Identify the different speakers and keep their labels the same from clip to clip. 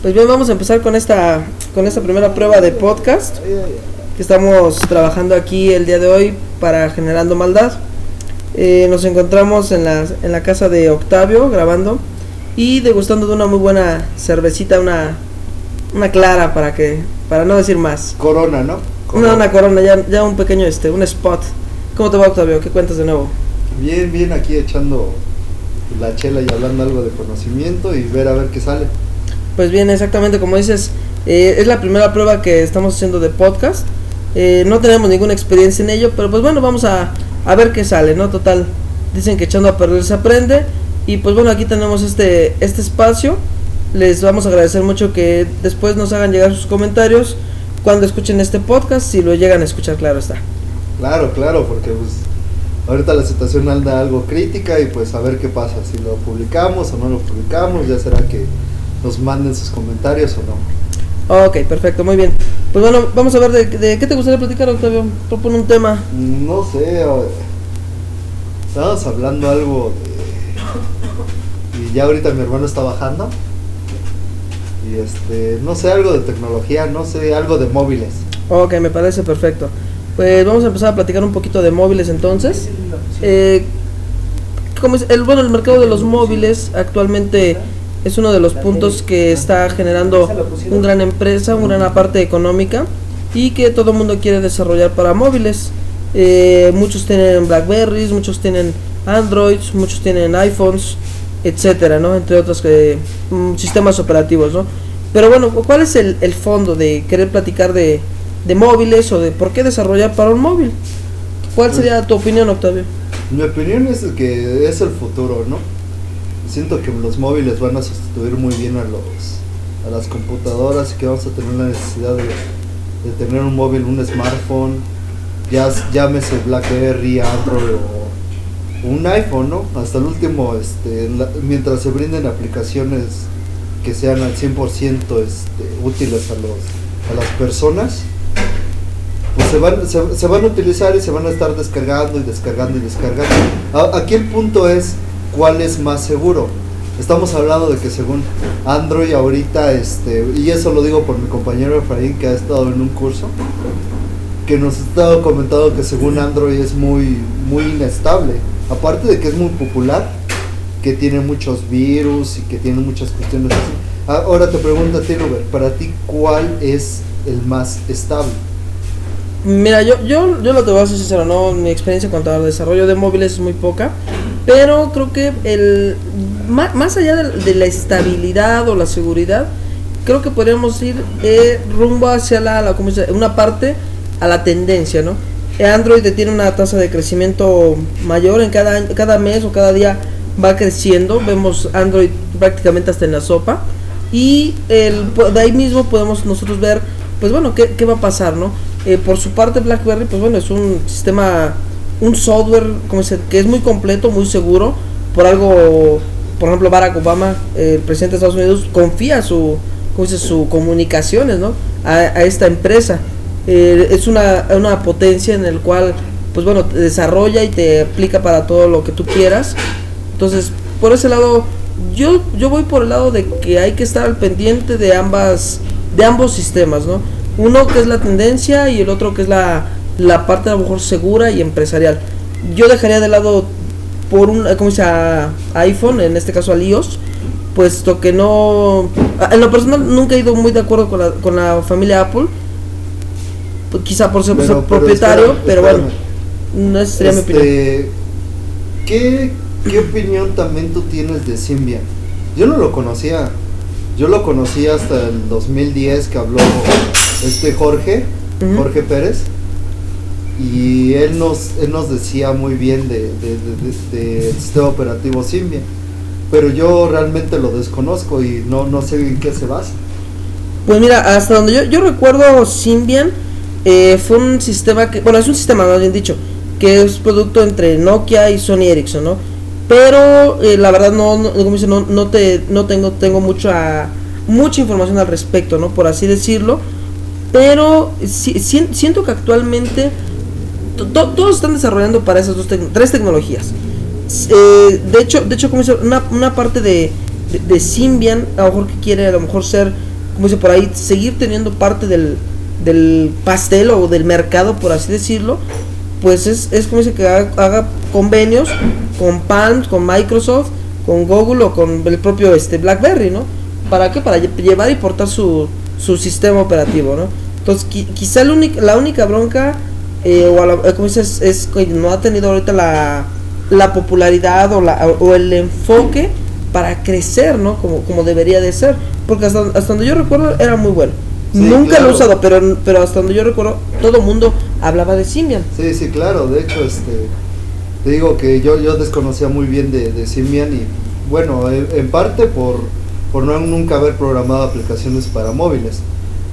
Speaker 1: Pues bien, vamos a empezar con esta, con esta primera prueba de podcast que estamos trabajando aquí el día de hoy para Generando Maldad. Eh, nos encontramos en la, en la casa de Octavio grabando y degustando de una muy buena cervecita, una, una clara para que para no decir más.
Speaker 2: Corona, ¿no?
Speaker 1: Una, una corona, ya, ya un pequeño este, un spot. ¿Cómo te va Octavio? ¿Qué cuentas de nuevo?
Speaker 2: Bien, bien, aquí echando la chela y hablando algo de conocimiento y ver a ver qué sale.
Speaker 1: Pues bien, exactamente como dices, eh, es la primera prueba que estamos haciendo de podcast. Eh, no tenemos ninguna experiencia en ello, pero pues bueno, vamos a, a ver qué sale, ¿no? Total, dicen que echando a perder se aprende. Y pues bueno, aquí tenemos este, este espacio. Les vamos a agradecer mucho que después nos hagan llegar sus comentarios cuando escuchen este podcast, si lo llegan a escuchar, claro está.
Speaker 2: Claro, claro, porque pues ahorita la situación anda algo crítica y pues a ver qué pasa, si lo publicamos o no lo publicamos, ya será que nos manden sus comentarios o
Speaker 1: no. Ok, perfecto, muy bien. Pues bueno, vamos a ver de, de qué te gustaría platicar, Octavio. Propone un tema.
Speaker 2: No sé, estábamos hablando algo de... Y ya ahorita mi hermano está bajando. Y este, no sé, algo de tecnología, no sé, algo de móviles.
Speaker 1: Ok, me parece perfecto. Pues vamos a empezar a platicar un poquito de móviles entonces. Eh, como es el, bueno, el mercado de los móviles actualmente es uno de los puntos que está generando una gran empresa, una gran parte económica y que todo el mundo quiere desarrollar para móviles. Eh, muchos tienen Blackberries, muchos tienen Androids, muchos tienen iPhones, etcétera, ¿no? Entre otros que, mm, sistemas operativos, ¿no? Pero bueno, ¿cuál es el, el fondo de querer platicar de, de móviles o de por qué desarrollar para un móvil? ¿Cuál sería tu opinión, Octavio?
Speaker 2: Mi opinión es que es el futuro, ¿no? Siento que los móviles van a sustituir muy bien a los a las computadoras y que vamos a tener la necesidad de, de tener un móvil, un smartphone, ya llámese BlackBerry, Android o un iPhone, ¿no? Hasta el último, este, la, mientras se brinden aplicaciones que sean al 100% este, útiles a, los, a las personas, pues se van, se, se, van a utilizar y se van a estar descargando y descargando y descargando. Aquí el punto es cuál es más seguro. Estamos hablando de que según Android ahorita, este, y eso lo digo por mi compañero Efraín que ha estado en un curso, que nos ha estado comentando que según Android es muy, muy inestable. Aparte de que es muy popular, que tiene muchos virus y que tiene muchas cuestiones así. Ahora te pregunto a ti, Robert, para ti, ¿cuál es el más estable?
Speaker 1: Mira, yo, yo, yo lo te voy a ser sincero, ¿no? Mi experiencia en cuanto al desarrollo de móviles es muy poca. Pero creo que el más, más allá de, de, la estabilidad o la seguridad, creo que podríamos ir eh, rumbo hacia la, la ¿cómo una parte a la tendencia, ¿no? Android tiene una tasa de crecimiento mayor en cada, cada mes o cada día va creciendo. Vemos Android prácticamente hasta en la sopa. Y el, de ahí mismo podemos nosotros ver, pues bueno, qué, qué va a pasar, ¿no? Eh, por su parte BlackBerry, pues bueno, es un sistema, un software como dice, que es muy completo, muy seguro. Por algo, por ejemplo, Barack Obama, eh, el presidente de Estados Unidos, confía su, como dice, su comunicaciones, ¿no? A, a esta empresa. Eh, es una, una potencia en el cual, pues bueno, te desarrolla y te aplica para todo lo que tú quieras. Entonces, por ese lado, yo, yo voy por el lado de que hay que estar al pendiente de ambas, de ambos sistemas, ¿no? Uno que es la tendencia y el otro que es la, la parte a lo mejor segura y empresarial. Yo dejaría de lado por un, como dice, a iPhone, en este caso al iOS, puesto que no, en lo personal nunca he ido muy de acuerdo con la, con la familia Apple, quizá por ser, propietario,
Speaker 2: pero,
Speaker 1: bueno, no sería
Speaker 2: este,
Speaker 1: mi opinión.
Speaker 2: ¿qué, ¿Qué opinión también tú tienes de Symbian? Yo no lo conocía, yo lo conocí hasta el 2010 que habló este Jorge, uh -huh. Jorge Pérez, y él nos, él nos decía muy bien del de, de, de, de, sistema operativo Symbian, pero yo realmente lo desconozco y no, no sé en qué se basa.
Speaker 1: Pues mira, hasta donde yo, yo recuerdo Symbian, eh, fue un sistema que, bueno, es un sistema más bien dicho, que es producto entre Nokia y Sony Ericsson, ¿no? Pero eh, la verdad no, no, como dice, no, no, te, no tengo, tengo mucha, mucha información al respecto, ¿no? Por así decirlo. Pero si, si, siento que actualmente to, to, todos están desarrollando para esas dos tres tecnologías. Eh, de hecho, de hecho como dice, una, una parte de, de, de, Symbian, a lo mejor que quiere a lo mejor ser como dice por ahí, seguir teniendo parte del, del pastel o del mercado, por así decirlo, pues es, es como dice que haga, haga convenios con Palm, con Microsoft, con Google o con el propio este BlackBerry, ¿no? ¿Para qué? Para lle- llevar y portar su, su sistema operativo, ¿no? Entonces, qui- quizá la única, la única bronca, eh, o la- eh, como dices, es que no ha tenido ahorita la, la popularidad o, la, o el enfoque para crecer, ¿no? Como, como debería de ser. Porque hasta, hasta donde yo recuerdo era muy bueno.
Speaker 2: Sí,
Speaker 1: Nunca lo he usado, pero, pero hasta donde yo recuerdo, todo el mundo hablaba de Symbian.
Speaker 2: Sí, sí, claro. De hecho, este, te digo que yo, yo desconocía muy bien de, de Symbian y bueno, en, en parte por, por no nunca haber programado aplicaciones para móviles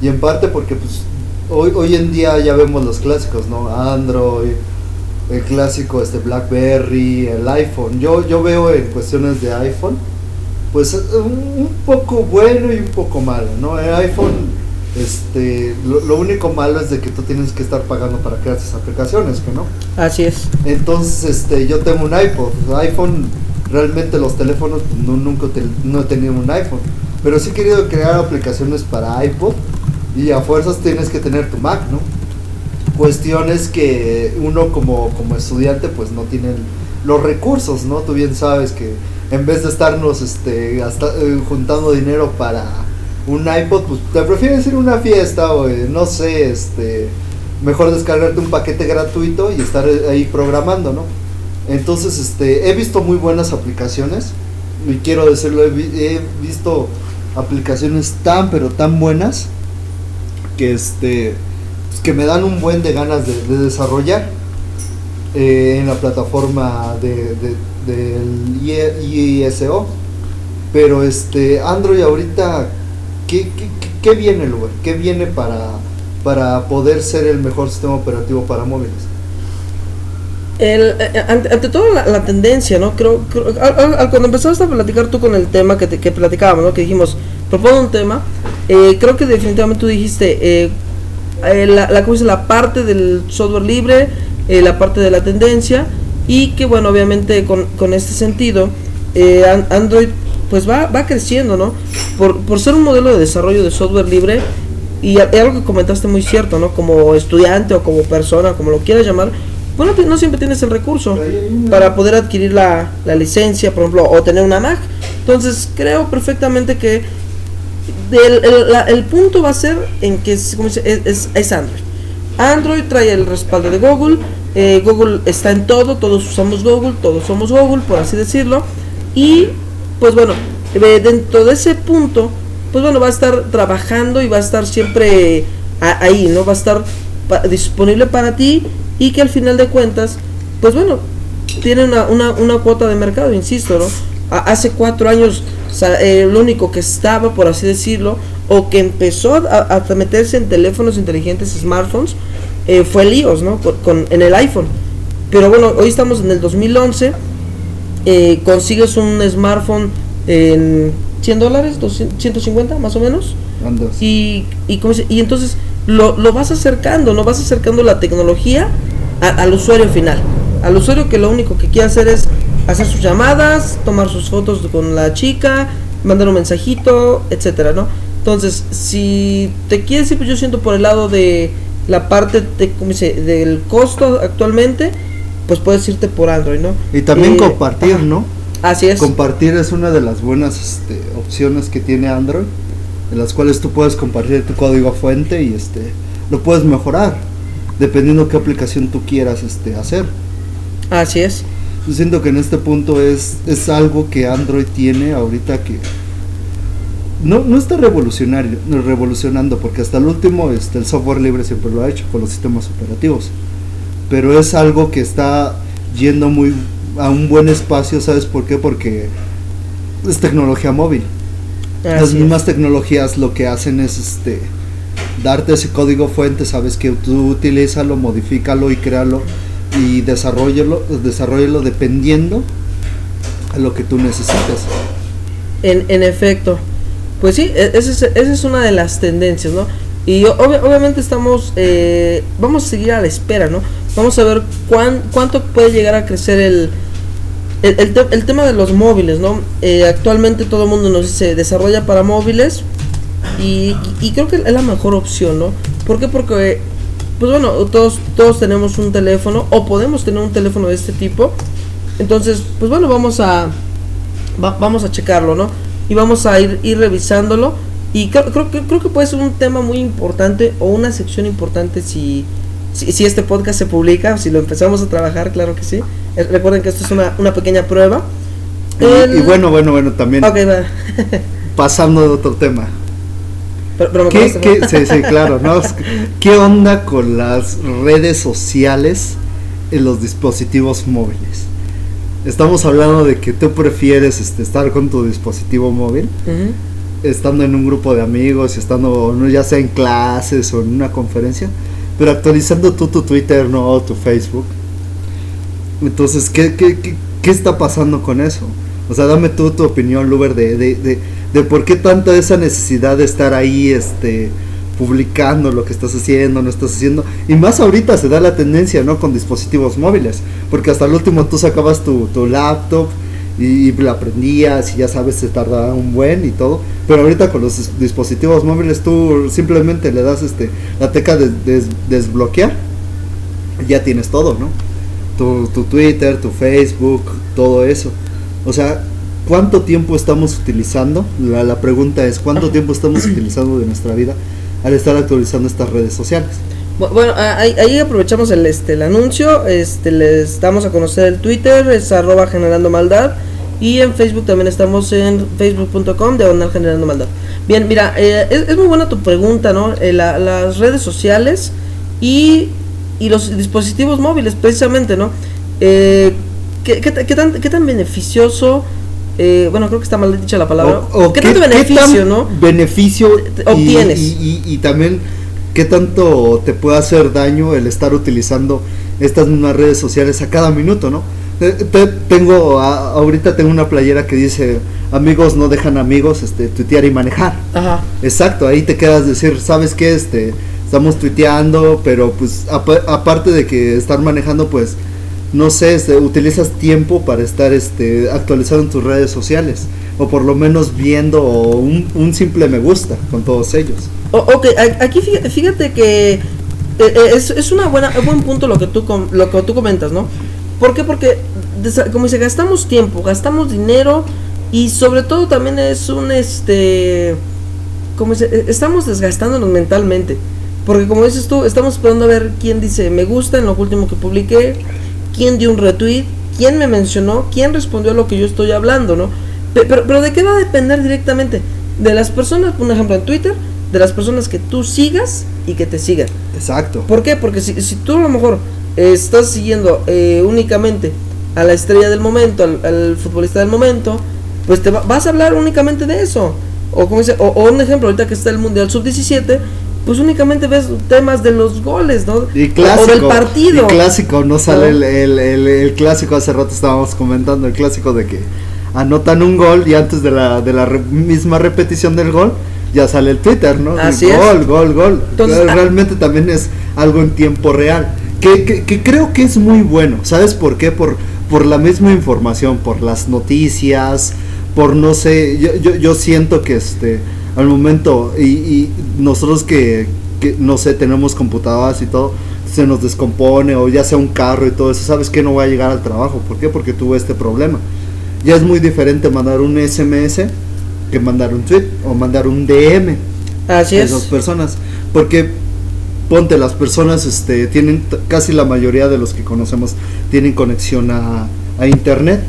Speaker 2: y en parte porque pues hoy, hoy en día ya vemos los clásicos, ¿no? Android, el clásico este BlackBerry, el iPhone. Yo, yo veo en cuestiones de iPhone, pues un, poco bueno y un poco malo, ¿no? El iPhone este, lo, lo único malo es de que tú tienes que estar pagando para crear esas aplicaciones, que no.
Speaker 1: Así es.
Speaker 2: Entonces, este, yo tengo un iPod, iPhone, realmente los teléfonos pues, no, nunca no he tenido un iPhone, pero sí he querido crear aplicaciones para iPod y a fuerzas tienes que tener tu Mac, ¿no? Cuestiones que uno como, como estudiante pues no tiene los recursos, ¿no? Tú bien sabes que en vez de estarnos este, gasta- eh, juntando dinero para un iPod, pues te prefieres ir a una fiesta o eh, no sé, este, mejor descargarte un paquete gratuito y estar ahí programando, ¿no? Entonces, este, he visto muy buenas aplicaciones y quiero decirlo, he, vi- he visto aplicaciones tan pero tan buenas que este pues, que me dan un buen de ganas de, de desarrollar eh, en la plataforma de, de- del ISO pero este Android ahorita ¿qué, qué, qué- qué viene lugar? ¿qué viene para, para poder ser el mejor sistema operativo para móviles?
Speaker 1: El, eh, ante, ante todo la, tendencia, ¿no? Creo, creo- al- cuando empezaste a platicar tú con el tema que, te- que platicábamos, ¿no? Que dijimos, propone un tema, eh, creo que definitivamente tú dijiste, eh, eh, la, la, ¿cómo se dice? la parte del software libre, eh, la parte de la tendencia, y que bueno, obviamente con, con este sentido, eh, An- Android pues va, va creciendo, ¿no? Por, por ser un modelo de desarrollo de software libre, y algo que comentaste muy cierto, ¿no? Como estudiante o como persona, como lo quieras llamar, bueno, pues no siempre tienes el recurso para poder adquirir la, la licencia, por ejemplo, o tener una Mac. Entonces, creo perfectamente que el, el punto va a ser en que es, es, es- Android. Android trae el respaldo de Google, eh, Google está en todo, todos usamos Google, todos somos Google, por así decirlo. Y, pues bueno, eh, dentro de ese punto, pues bueno, va a estar trabajando y va a estar siempre a- ahí, ¿no? Va a estar disponible para ti y que al final de cuentas, pues bueno, tiene una, una, una cuota de mercado, insisto, ¿no? A- hace cuatro años, eh, lo único que estaba, por así decirlo, o que empezó a, a meterse en teléfonos inteligentes, smartphones, eh, fue el iOS, ¿no? Con, con- en el iPhone. Pero bueno, hoy estamos en el 2011, eh, consigues un smartphone en 100 dólares, 200, 150 más o menos.
Speaker 2: Andas.
Speaker 1: Y, y, ¿cómo se- y entonces lo, lo vas acercando, ¿no? Vas acercando la tecnología a- al usuario final. Al usuario que lo único que quiere hacer es hacer sus llamadas, tomar sus fotos con la chica, mandar un mensajito, etcétera, ¿no? Entonces, si te quieres ir, pues yo siento por el lado de la parte de, ¿cómo dice? del costo actualmente, pues puedes irte por Android, ¿no?
Speaker 2: Y también
Speaker 1: Eh,
Speaker 2: compartir, ¿no?
Speaker 1: Así es.
Speaker 2: Compartir es una de las buenas este, opciones que tiene Android, en las cuales tú puedes compartir tu código fuente y este lo puedes mejorar, dependiendo qué aplicación tú quieras este, hacer.
Speaker 1: Así es.
Speaker 2: Yo siento que en este punto es, es algo que Android tiene ahorita que no, no está revolucionario, revolucionando, porque hasta el último este, el software libre siempre lo ha hecho con los sistemas operativos. Pero es algo que está yendo muy a un buen espacio, ¿sabes por qué? Porque es tecnología móvil. Las
Speaker 1: es.
Speaker 2: mismas tecnologías lo que hacen es este darte ese código fuente, sabes que tú utilízalo, modifícalo y créalo y desarrollalo, desarrollalo dependiendo a lo que tú necesites.
Speaker 1: En, en efecto, pues sí, e- esa es, esa es una de las tendencias, ¿no? Y obvi- obviamente estamos, eh, vamos a seguir a la espera, ¿no? Vamos a ver cuán, cuánto puede llegar a crecer el, el, te- el tema de los móviles, ¿no? Eh, actualmente todo el mundo nos dice desarrolla para móviles, Y, y, creo que es la mejor opción, ¿no? ¿Por qué? Porque, pues bueno, todos, todos tenemos un teléfono o podemos tener un teléfono de este tipo. Entonces, pues bueno, vamos a, vamos a checarlo, ¿no? Y vamos a ir, ir revisándolo. Y creo, creo, creo que puede ser un tema muy importante o una sección importante si, si, este podcast se publica, si lo empezamos a trabajar, claro que sí. recuerden que esto es una, una pequeña prueba.
Speaker 2: Y, bueno, bueno, bueno, también. pasando de otro tema.
Speaker 1: Pero,
Speaker 2: ¿Qué, sí, sí, claro, ¿no? ¿Qué onda con las redes sociales en los dispositivos móviles? Estamos hablando de que tú prefieres este, estar con tu dispositivo móvil, estando en un grupo de amigos, estando ya sea en clases o en una conferencia, pero actualizando tú tu Twitter, no tu Facebook. Entonces, ¿qué, qué, qué, qué está pasando con eso? O sea, dame tú tu opinión, Luber, de, de, de, de, por qué tanta esa necesidad de estar ahí, este, publicando lo que estás haciendo, no estás haciendo. Y más ahorita se da la tendencia, ¿no? Con dispositivos móviles. Porque hasta el último tú sacabas tu, tu laptop y, la aprendías y ya sabes, se tarda un buen y todo. Pero ahorita con los dispositivos móviles tú simplemente le das este la teca de, desbloquear y ya tienes todo, ¿no? Tu, tu Twitter, tu Facebook, todo eso. O sea, ¿cuánto tiempo estamos utilizando? La, pregunta es, ¿cuánto tiempo estamos utilizando de nuestra vida al estar actualizando estas redes sociales?
Speaker 1: Bueno, ahí, aprovechamos el, este, el anuncio, este, les damos a conocer el Twitter, es arroba generando maldad, y en Facebook también estamos en facebook.com de generando maldad. Bien, mira, eh, es, muy buena tu pregunta, ¿no? Eh, las redes sociales y, y, los dispositivos móviles, precisamente, ¿no? Eh, ¿Qué, tan, qué tan beneficioso? Eh, bueno, creo que está mal dicha la palabra.
Speaker 2: ¿Qué, tanto beneficio, no? Beneficio obtienes. Y, también, ¿qué tanto te puede hacer daño el estar utilizando estas mismas redes sociales a cada minuto, no? tengo, ahorita tengo una playera que dice, amigos no dejan amigos, este, tuitear y manejar.
Speaker 1: Ajá.
Speaker 2: Exacto, ahí te quedas decir, ¿sabes qué? Este, estamos tuiteando, pero pues aparte de que estar manejando, pues no sé, este, utilizas tiempo para estar este, actualizando en tus redes sociales o por lo menos viendo un, simple me gusta con todos ellos.
Speaker 1: Ok, aquí fíjate, que eh, eh, es, es una buena, un buen punto lo que tú lo que tú comentas, ¿no? ¿Por qué? Porque como dice, gastamos tiempo, gastamos dinero y sobre todo también es un este como dice, e, estamos desgastándonos mentalmente. Porque como dices tú, estamos esperando a ver quién dice me gusta en lo último que publiqué, quién dio un retweet, quién me mencionó, quién respondió a lo que yo estoy hablando, ¿no? Pero, pero ¿de qué va a depender directamente? De las personas, un ejemplo en Twitter, de las personas que tú sigas y que te sigan.
Speaker 2: Exacto.
Speaker 1: ¿Por qué? Porque si, si tú a lo mejor estás siguiendo eh, únicamente a la estrella del momento, al, futbolista del momento, pues te vas a hablar únicamente de eso. O, como dice, o, o, un ejemplo, ahorita que está el Mundial Sub-17, pues únicamente ves temas de los goles, ¿no?
Speaker 2: Y clásico,
Speaker 1: o del partido.
Speaker 2: Y clásico, no sale el, el, el, clásico, hace rato estábamos comentando el clásico de que anotan un gol y antes de la, de la misma repetición del gol ya sale el Twitter, ¿no?
Speaker 1: Así
Speaker 2: gol, gol, gol, Entonces, Realmente también es algo en tiempo real. Que, que, que, creo que es muy bueno. ¿Sabes por qué? Por, por la misma información, por las noticias, por no sé, yo, yo, yo siento que este al momento y, y nosotros que, que, no sé, tenemos computadoras y todo, se nos descompone o ya sea un carro y todo eso, sabes que no va a llegar al trabajo. ¿Por qué? Porque tuve este problema. Ya es muy diferente mandar un SMS que mandar un tweet o mandar un DM
Speaker 1: Así
Speaker 2: a esas personas. Porque ponte, las personas este, tienen, casi la mayoría de los que conocemos tienen conexión a, a internet.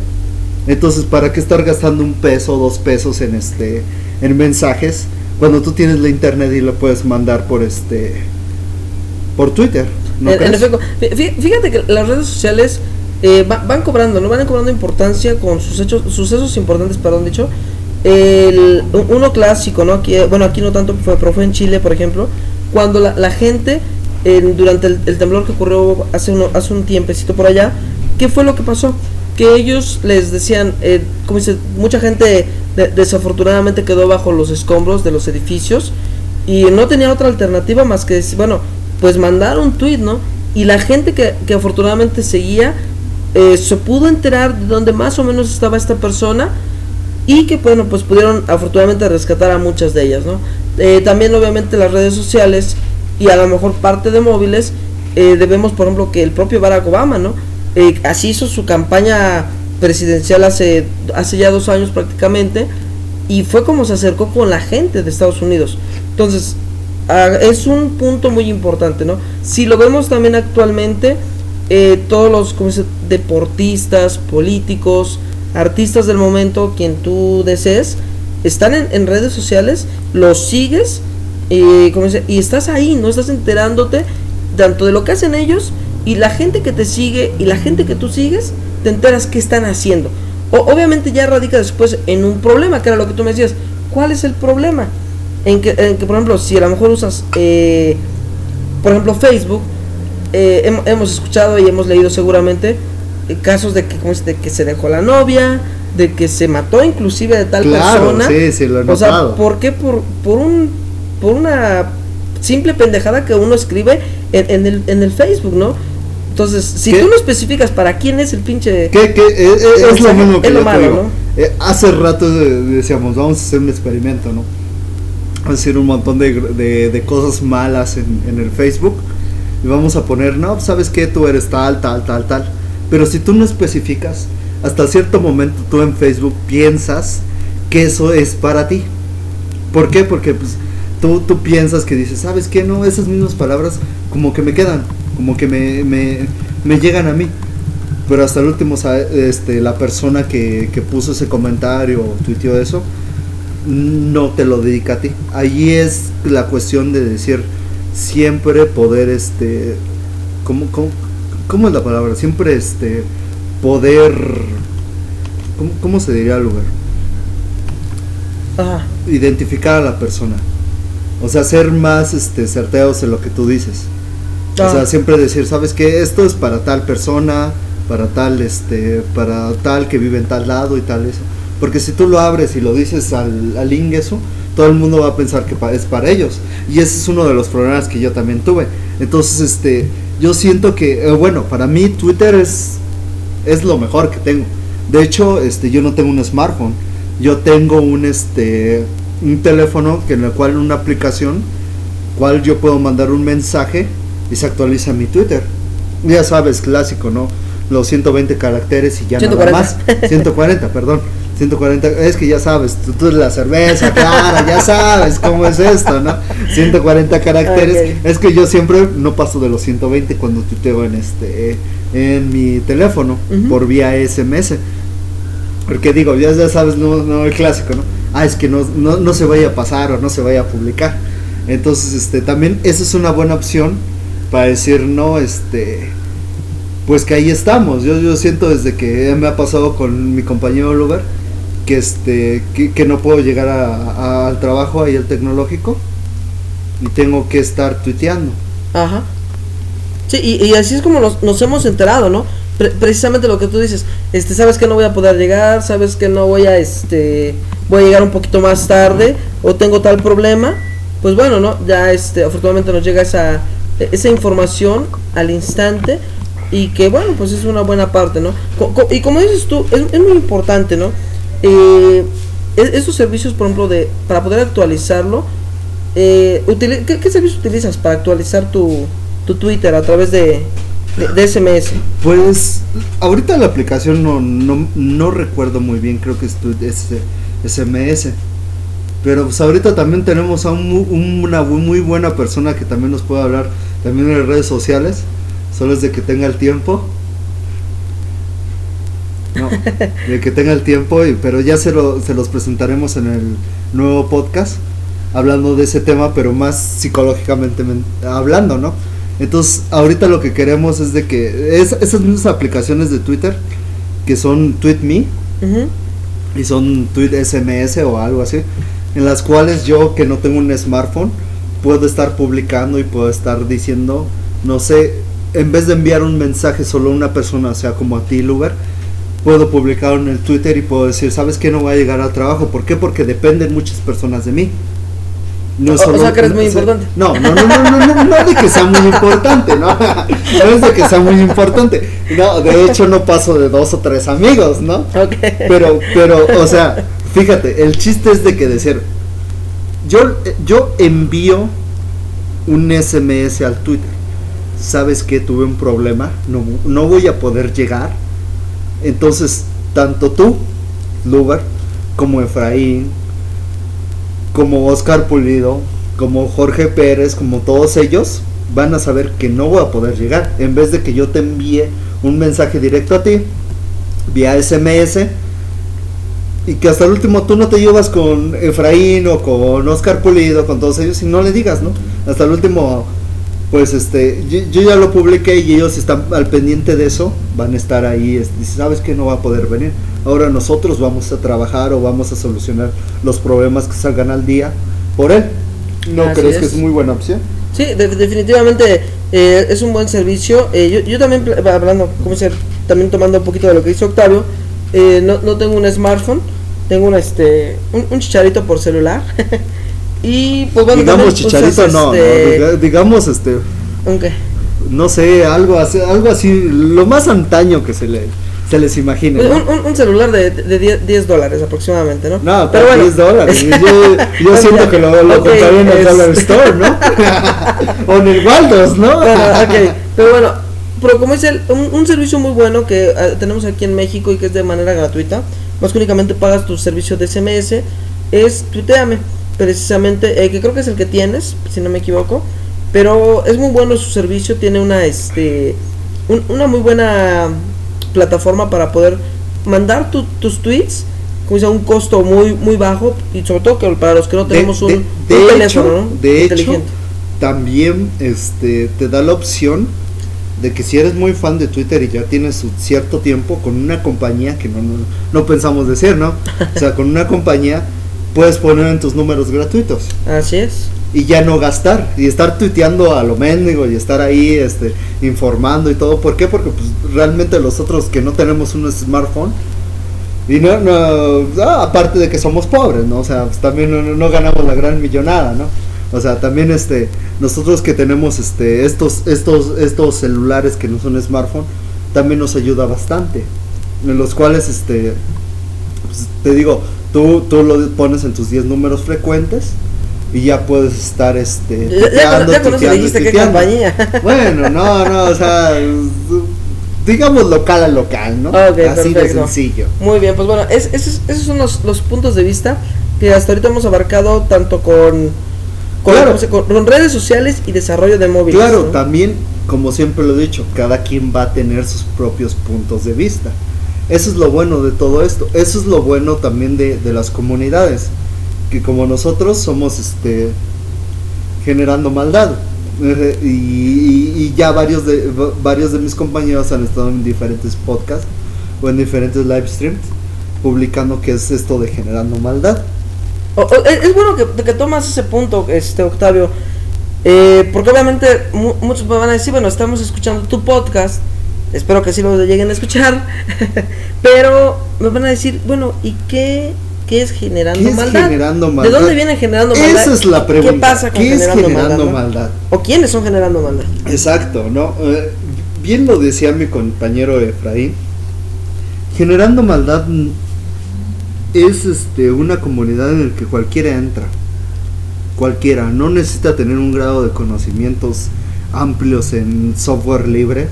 Speaker 2: Entonces, ¿para qué estar gastando un peso o dos pesos en este en mensajes cuando tú tienes la internet y lo puedes mandar por este por Twitter.
Speaker 1: fíjate que las redes sociales eh, van cobrando, no van cobrando importancia con sus hechos, sucesos importantes, perdón, dicho. Uno clásico, ¿no? Aquí, bueno, aquí no tanto, fue, pero fue en Chile, por ejemplo, cuando la, gente, durante el, temblor que ocurrió hace, uno, hace un tiempecito por allá, ¿qué fue lo que pasó? Que ellos les decían, eh, como dice, mucha gente desafortunadamente quedó bajo los escombros de los edificios y no tenía otra alternativa más que, bueno, pues mandar un tweet, ¿no? Y la gente que, que afortunadamente seguía eh, se pudo enterar de dónde más o menos estaba esta persona y que, bueno, pues pudieron afortunadamente rescatar a muchas de ellas, ¿no? Eh, también obviamente las redes sociales y a lo mejor parte de móviles, eh, debemos por ejemplo que el propio Barack Obama, ¿no? Eh, así hizo su campaña presidencial hace, hace ya dos años prácticamente y fue como se acercó con la gente de Estados Unidos. Entonces, ah, es un punto muy importante, ¿no? Si lo vemos también actualmente, eh, todos los como dice, deportistas, políticos, artistas del momento, quien tú desees, están en, redes sociales, los sigues eh, como dice, y estás ahí, no estás enterándote tanto de lo que hacen ellos y la gente que te sigue y la gente que tú sigues, te enteras qué están haciendo. O, obviamente ya radica después en un problema, que era lo que tú me decías. ¿Cuál es el problema? En que, en que por ejemplo, si a lo mejor usas, eh, por ejemplo, Facebook, eh, hem- hemos escuchado y hemos leído seguramente casos de que, de que se dejó la novia, de que se mató inclusive de tal
Speaker 2: Claro,
Speaker 1: persona.
Speaker 2: sí, sí, lo he
Speaker 1: o sea. ¿por qué? Por, por, un, por una simple pendejada que uno escribe en, en el, en el Facebook, ¿no? Entonces, si
Speaker 2: ¿Qué?
Speaker 1: tú no especificas para quién es el pinche...
Speaker 2: ¿Qué, qué? Eh, eh, es lo mismo que
Speaker 1: es lo
Speaker 2: yo te
Speaker 1: malo,
Speaker 2: digo.
Speaker 1: ¿no?
Speaker 2: Eh, hace rato decíamos, vamos a hacer un experimento, ¿no? Vamos a hacer un montón de, de- de cosas malas en, en el Facebook y vamos a poner, no, ¿sabes qué? Tú eres tal, tal, tal, tal. Pero si tú no especificas, hasta cierto momento tú en Facebook piensas que eso es para ti. ¿Por qué? Porque pues tú, tú piensas que dices, ¿sabes qué? No, esas mismas palabras como que me quedan, como que me, me, llegan a mí. Pero hasta el último, este, la persona que, que puso ese comentario o tuiteó eso, no te lo dedica a ti. Ahí es la cuestión de decir, siempre poder, este, ¿cómo, cómo, cómo es la palabra? Siempre, este, poder, ¿cómo, cómo se diría el lugar?
Speaker 1: Ajá.
Speaker 2: identificar a la persona. O sea, ser más este, certeros en lo que tú dices. O
Speaker 1: Ah.
Speaker 2: sea, siempre decir, ¿sabes qué? Esto es para tal persona, para tal, este, para tal que vive en tal lado y tal eso. Porque si tú lo abres y lo dices al, al ingreso, todo el mundo va a pensar que pa- es para ellos. Y ese es uno de los problemas que yo también tuve. Entonces, este, yo siento que, eh, bueno, para mí Twitter es, es lo mejor que tengo. De hecho, este, yo no tengo un smartphone. Yo tengo un, este, un teléfono que en el cual una aplicación, cual yo puedo mandar un mensaje y se actualiza mi Twitter. Ya sabes, clásico, ¿no? Los 120 caracteres y ya
Speaker 1: 140.
Speaker 2: nada más. 140, perdón. 140, es que ya sabes, tú, tú la cerveza, claro, ya sabes cómo es esto, ¿no? 140 caracteres. Es que yo siempre no paso de los 120 cuando tuiteo en este en mi teléfono por vía SMS. Porque digo, ya, ya sabes, no, no el clásico, ¿no? Ah, es que no, no, no se vaya a pasar o no se vaya a publicar. Entonces, este, también esa es una buena opción para decir, no, este, pues que ahí estamos. Yo, yo siento desde que me ha pasado con mi compañero Luber, que este, que, que no puedo llegar a- al trabajo ahí al tecnológico y tengo que estar tuiteando.
Speaker 1: Ajá. Sí, y, así es como nos, nos hemos enterado, ¿no? Pre- precisamente lo que tú dices, este, sabes que no voy a poder llegar, sabes que no voy a, este, voy a llegar un poquito más tarde o tengo tal problema, pues bueno, ¿no? Ya, este, afortunadamente nos llega esa, esa información al instante y que bueno, pues es una buena parte, ¿no? Co- y como dices tú, es, es muy importante, ¿no? Eh, esos servicios, por ejemplo, de, para poder actualizarlo, eh, ¿qué, qué servicio utilizas para actualizar tu, tu Twitter a través de, de, SMS?
Speaker 2: Pues ahorita la aplicación no, no, no recuerdo muy bien, creo que es, tu- SMS. Pero pues ahorita también tenemos a un un- una muy buena persona que también nos puede hablar también en las redes sociales. Solo es de que tenga el tiempo. No, de que tenga el tiempo, y, pero ya se, lo, se los presentaremos en el nuevo podcast, hablando de ese tema, pero más psicológicamente men- hablando, ¿no? Entonces, ahorita lo que queremos es de que es, esas mismas aplicaciones de Twitter, que son TweetMe,
Speaker 1: Ujú.
Speaker 2: y son tweet SMS o algo así, en las cuales yo que no tengo un smartphone puedo estar publicando y puedo estar diciendo, no sé, en vez de enviar un mensaje solo a una persona, o sea, como a ti, Lugar, puedo publicarlo en el Twitter y puedo decir, ¿sabes qué? No voy a llegar al trabajo. ¿Por qué? Porque dependen muchas personas de mí. No
Speaker 1: O- o sea, que eres muy importante.
Speaker 2: No, no, no, no, no, no, no de que sea muy importante, ¿no? No es de que sea muy importante. No, de hecho no paso de dos o tres amigos, ¿no? Pero, pero, o sea, fíjate, el chiste es de que decir, Yo, yo envío un SMS al Twitter. ¿Sabes que tuve un problema? No, no voy a poder llegar. Entonces, tanto tú, Luber, como Efraín, como Oscar Pulido, como Jorge Pérez, como todos ellos, van a saber que no voy a poder llegar. En vez de que yo te envíe un mensaje directo a ti, vía SMS, y que hasta el último tú no te llevas con Efraín o con Oscar Pulido, con todos ellos, y no le digas, ¿no? Hasta el último, pues este, yo, ya lo publiqué y ellos están al pendiente de eso, van a estar ahí, sabes que no va a poder venir. Ahora nosotros vamos a trabajar o vamos a solucionar los problemas que salgan al día por él. ¿No crees que es muy buena opción?
Speaker 1: Sí, definitivamente eh, es un buen servicio. Eh, yo, yo, también, hablando, como ser, también tomando un poquito de lo que dice Octavio, eh, no, no, tengo un smartphone, tengo un, este, un, chicharito por celular. y pues bueno,
Speaker 2: digamos chicharito, no, este, digamos este. No sé, algo así, algo así, lo más antaño que se le se les imagine.
Speaker 1: Un, celular de, de 10, dólares aproximadamente, ¿no?
Speaker 2: No, pero bueno. 10 dólares. Yo, yo siento que lo, lo okay, en el Dollar Store, ¿no? o en el Waldos, ¿no?
Speaker 1: pero bueno, pero como dice, un, un servicio muy bueno que ah, tenemos aquí en México y que es de manera gratuita, más que únicamente pagas tu servicio de SMS, es tuiteame, precisamente, eh, que creo que es el que tienes, si no me equivoco, pero es muy bueno su servicio, tiene una, este, una muy buena plataforma para poder mandar tus tweets con un costo muy muy bajo y sobre todo que para los que no tenemos un,
Speaker 2: teléfono de hecho, también este te da la opción de que si eres muy fan de Twitter y ya tienes un cierto tiempo con una compañía que no, no, no pensamos decir, ¿no? O sea, con una compañía puedes poner en tus números gratuitos.
Speaker 1: Así es
Speaker 2: y ya no gastar y estar tuiteando a lo mendigo y estar ahí este informando y todo. ¿Por qué? Porque pues, realmente los otros que no tenemos un smartphone y no, no ah, aparte de que somos pobres, ¿no? O sea, pues, también no, ganamos la gran millonada, ¿no? O sea, también este nosotros que tenemos este estos estos estos celulares que no son smartphone también nos ayuda bastante. En los cuales este pues, te digo, tú tú lo pones en tus 10 números frecuentes y ya puedes estar este
Speaker 1: ya, ya, ya dijiste qué compañía.
Speaker 2: Bueno no no o sea digamos local a local no así de sencillo.
Speaker 1: Muy bien pues bueno es, esos, esos son los, los, puntos de vista que hasta ahorita hemos abarcado tanto con con, claro. con, redes sociales y desarrollo de móviles
Speaker 2: claro también como siempre lo he dicho cada quien va a tener sus propios puntos de vista eso es lo bueno de todo esto. Eso es lo bueno también de, de las comunidades que como nosotros somos este generando maldad. Y, ya varios de varios de mis compañeros han estado en diferentes podcasts o en diferentes live streams publicando que es esto de generando maldad.
Speaker 1: Es bueno que, que, tomas ese punto este Octavio eh, porque obviamente muchos me van a decir bueno estamos escuchando tu podcast espero que sí lo lleguen a escuchar pero me van a decir bueno y qué ¿Qué es generando, maldad? ¿De dónde viene generando maldad?
Speaker 2: Esa es la pregunta.
Speaker 1: ¿Qué pasa con generando, maldad, ¿O quiénes son generando maldad?
Speaker 2: Exacto, ¿no? Eh, bien lo decía mi compañero Efraín. Generando maldad es este una comunidad en la que cualquiera entra. Cualquiera. No necesita tener un grado de conocimientos amplios en software libre.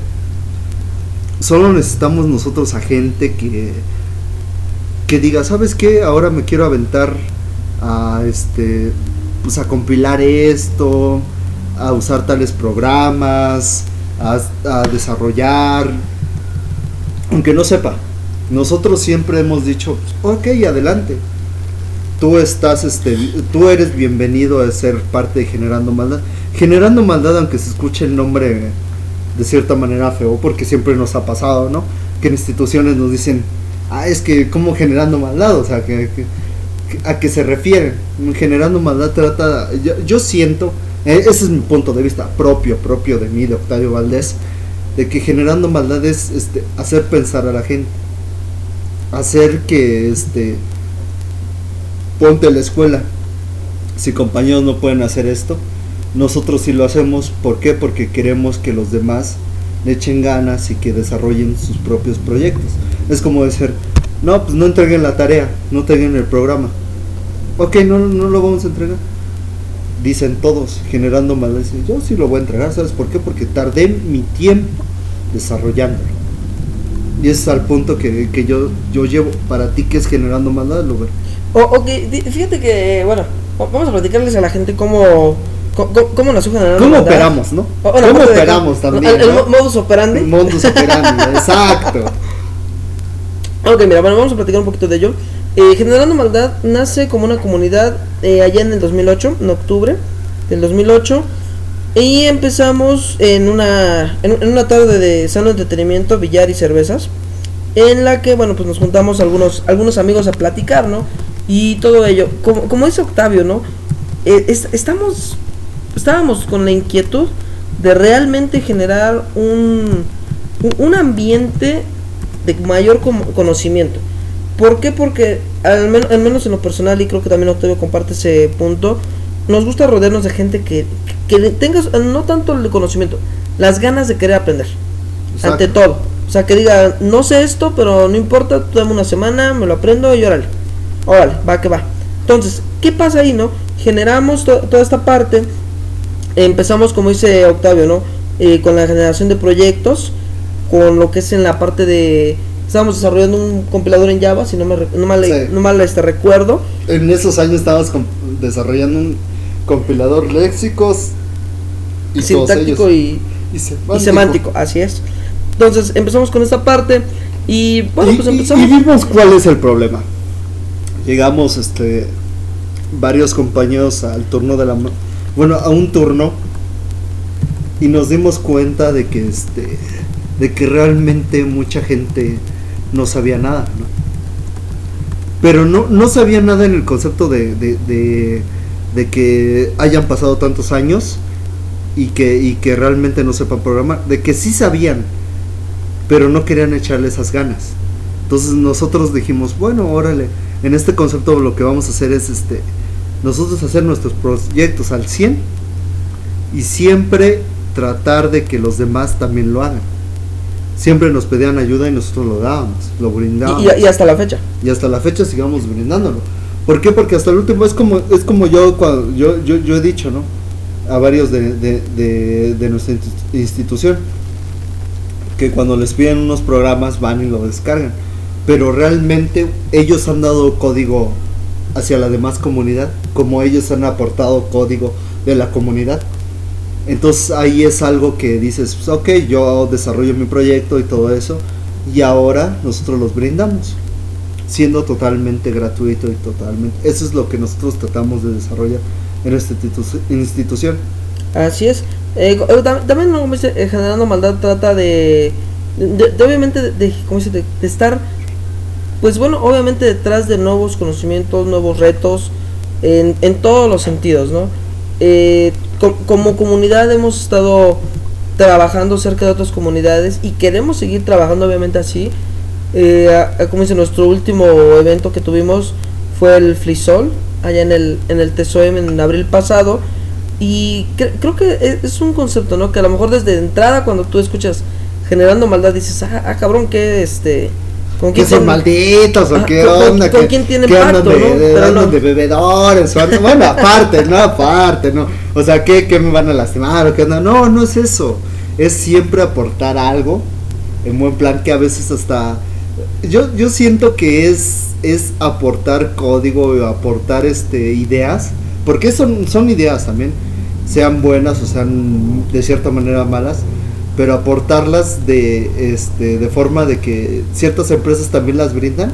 Speaker 2: Solo necesitamos nosotros a gente que que diga, ¿sabes qué? Ahora me quiero aventar a este pues a compilar esto, a usar tales programas, a, desarrollar, aunque no sepa. Nosotros siempre hemos dicho, ok, adelante. Tú estás, este, tú eres bienvenido a ser parte de Generando Maldad. Generando Maldad, aunque se escuche el nombre de cierta manera feo, porque siempre nos ha pasado, ¿no? Que en instituciones nos dicen, ah, es que como generando maldad, o sea, que, a qué se refiere. Generando maldad trata, yo, siento, eh, ese es mi punto de vista propio, propio de mí, de Octavio Valdés, de que generando maldad es este, hacer pensar a la gente, hacer que, este, ponte la escuela, si compañeros no pueden hacer esto, nosotros sí lo hacemos, ¿por qué? Porque queremos que los demás le echen ganas y que desarrollen sus propios proyectos. Es como decir, no, pues no entreguen la tarea, no entreguen el programa. Ok, no, no lo vamos a entregar. dicen todos, generando. Dicen, yo sí lo voy a entregar, ¿sabes por qué? Porque tardé mi tiempo desarrollándolo. Y es al punto que, que yo, yo llevo. Para ti, que es generando maldad, lo
Speaker 1: O, ok, fíjate que, bueno, vamos a platicarles a la gente cómo, cómo, cómo nos
Speaker 2: ¿Cómo operamos, no?
Speaker 1: O-
Speaker 2: ¿Cómo
Speaker 1: de-
Speaker 2: operamos también?
Speaker 1: El, el
Speaker 2: no?
Speaker 1: modus operandi.
Speaker 2: Modus operandi, exacto.
Speaker 1: Ok, mira, bueno, vamos a platicar un poquito de ello. Eh, Generando Maldad nace como una comunidad eh, allá en el 2008, en octubre del 2008. Y empezamos en una, en, en una tarde de sano entretenimiento, billar y cervezas. En la que, bueno, pues nos juntamos algunos, algunos amigos a platicar, ¿no? Y todo ello. Como, como dice Octavio, ¿no? Eh, es- estamos, estábamos con la inquietud de realmente generar un, un- ambiente de mayor conocimiento. ¿Por qué? Porque al, men- al menos en lo personal, y creo que también Octavio comparte ese punto, nos gusta rodearnos de gente que, que tenga no tanto el conocimiento, las ganas de querer aprender. Ante todo. O sea, que diga, no sé esto, pero no importa, dame una semana, me lo aprendo y órale. Órale, va que va. Entonces, ¿qué pasa ahí, no? Generamos to- toda esta parte, empezamos, como dice Octavio, ¿no? Eh, con la generación de proyectos, con lo que es en la parte de... Estábamos desarrollando un compilador en Java, si no, me, no mal,
Speaker 2: Sí.
Speaker 1: no mal este, recuerdo.
Speaker 2: En esos años estabas desarrollando un compilador léxicos y
Speaker 1: sintáctico y, semántico, así es. Entonces empezamos con esta parte y bueno,
Speaker 2: y,
Speaker 1: pues empezamos.
Speaker 2: y vimos cuál es el problema. Llegamos, este, varios compañeros al turno de la, bueno, a un turno y nos dimos cuenta de que, este, de que realmente mucha gente no sabía nada, ¿no? Pero no, no sabía nada en el concepto de, de, de, que hayan pasado tantos años y que, y que realmente no sepan programar, de que sí sabían, pero no querían echarle esas ganas. Entonces nosotros dijimos, bueno, órale, en este concepto lo que vamos a hacer es este nosotros hacer nuestros proyectos al 100 y siempre tratar de que los demás también lo hagan. Siempre nos pedían ayuda y nosotros lo dábamos, lo brindábamos.
Speaker 1: Y, y- y hasta la fecha.
Speaker 2: Y hasta la fecha sigamos brindándolo. ¿Por qué? Porque hasta el último es como es como yo cuando yo yo, yo he dicho, ¿no? A varios de, de, de, de nuestra insti- institución que cuando les piden unos programas van y lo descargan, pero realmente ellos han dado código hacia la demás comunidad, como ellos han aportado código de la comunidad. Entonces ahí es algo que dices, pues, ok, yo desarrollo mi proyecto y todo eso, y ahora nosotros los brindamos, siendo totalmente gratuito y totalmente. Eso es lo que nosotros tratamos de desarrollar en esta institu- institución.
Speaker 1: Así es. Eh, eh, tam- también como dice, eh, generando maldad trata de, obviamente de, ¿cómo dice? de estar pues bueno obviamente detrás de nuevos conocimientos nuevos retos en, en todos los sentidos no Eh, co- como comunidad hemos estado trabajando cerca de otras comunidades y queremos seguir trabajando obviamente así. Eh, como dice nuestro último evento que tuvimos fue el Flisol allá en el en el TSOM en abril pasado. Y cre- creo que e- es un concepto, ¿no? Que a lo mejor desde entrada cuando tú escuchas generando maldad dices, ah, ah, cabrón, que este... ¿Con
Speaker 2: ¿Qué
Speaker 1: quién
Speaker 2: son malditos o
Speaker 1: Ah,
Speaker 2: qué
Speaker 1: ¿con- con-
Speaker 2: onda?
Speaker 1: con
Speaker 2: ¿Qué-
Speaker 1: quién tienen
Speaker 2: qué andan
Speaker 1: pacto,
Speaker 2: de, de- andan
Speaker 1: no.
Speaker 2: de bebedores? o bueno, aparte, ¿no? Aparte, ¿no? O sea, ¿qué, qué me van a lastimar o qué onda? No, no es eso. Es siempre aportar algo en buen plan que a veces hasta... Yo, yo siento que es, es aportar código aportar este, ideas, porque son, son ideas también, sean buenas o sean de cierta manera malas, pero aportarlas de, este, de forma de que ciertas empresas también las brindan,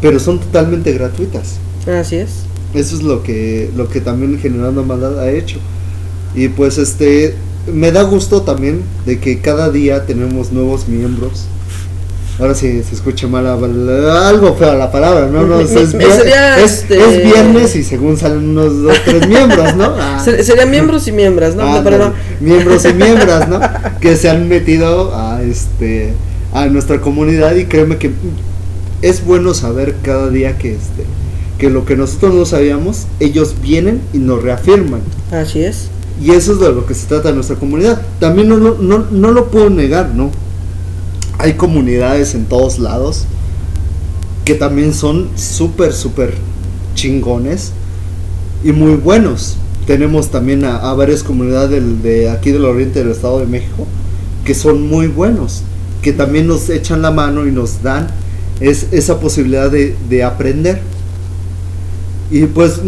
Speaker 2: pero son totalmente gratuitas.
Speaker 1: Así es.
Speaker 2: Eso es lo que, lo que también Generando Maldad ha hecho. Y pues este, me da gusto también de que cada día tenemos nuevos miembros. Ahora sí se escucha mal algo feo la palabra, ¿no? no es, es,
Speaker 1: este-
Speaker 2: es viernes y según salen unos dos, tres miembros, ¿no? Ah.
Speaker 1: Ser- Serían miembros y miembros, ¿no?
Speaker 2: Ah,
Speaker 1: Pero
Speaker 2: no,
Speaker 1: no.
Speaker 2: miembros y miembros, ¿no? Que se han metido a este a nuestra comunidad y créeme que es bueno saber cada día que este que lo que nosotros no sabíamos, ellos vienen y nos reafirman.
Speaker 1: Así es.
Speaker 2: Y eso es de lo que se trata nuestra comunidad. También no, no, no, no lo puedo negar, ¿no? Hay comunidades en todos lados que también son súper, súper chingones y muy buenos. tenemos también a, varias comunidades de aquí del oriente del Estado de México que son muy buenos, que también nos echan la mano y nos dan es, esa posibilidad de, de aprender. Y pues,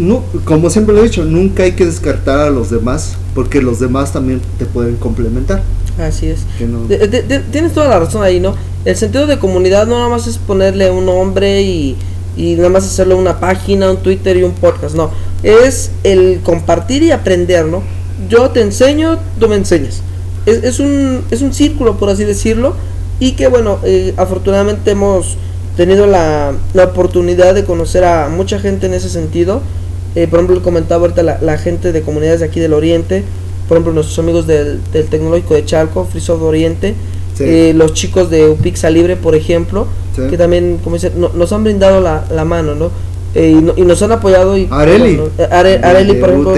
Speaker 2: como siempre lo he dicho, nunca hay que descartar a los demás, porque los demás también te pueden complementar.
Speaker 1: Así es.
Speaker 2: No-
Speaker 1: De- de- de- tienes toda la razón ahí, ¿no? El sentido de comunidad no nada más es ponerle un nombre y, y nada más hacerle una página, un Twitter y un podcast, no. Es el compartir y aprender, ¿no? Yo te enseño, tú me enseñas. Es, es un, es un círculo, por así decirlo, y que bueno, eh, afortunadamente hemos tenido la, la oportunidad de conocer a mucha gente en ese sentido. Eh, por ejemplo, comentaba ahorita la, la gente de comunidades de aquí del Oriente, por ejemplo, nuestros amigos del, del Tecnológico de Chalco, Frisoft Oriente,
Speaker 2: Sí.
Speaker 1: eh, los chicos de Upixa Libre, por ejemplo,
Speaker 2: Sí.
Speaker 1: que también, como dice, no- nos han brindado la, la mano, ¿no? Eh, y, no- y nos han apoyado. Y,
Speaker 2: Areli.
Speaker 1: bueno, eh, Are-
Speaker 2: De-
Speaker 1: Areli,
Speaker 2: de
Speaker 1: por ejemplo.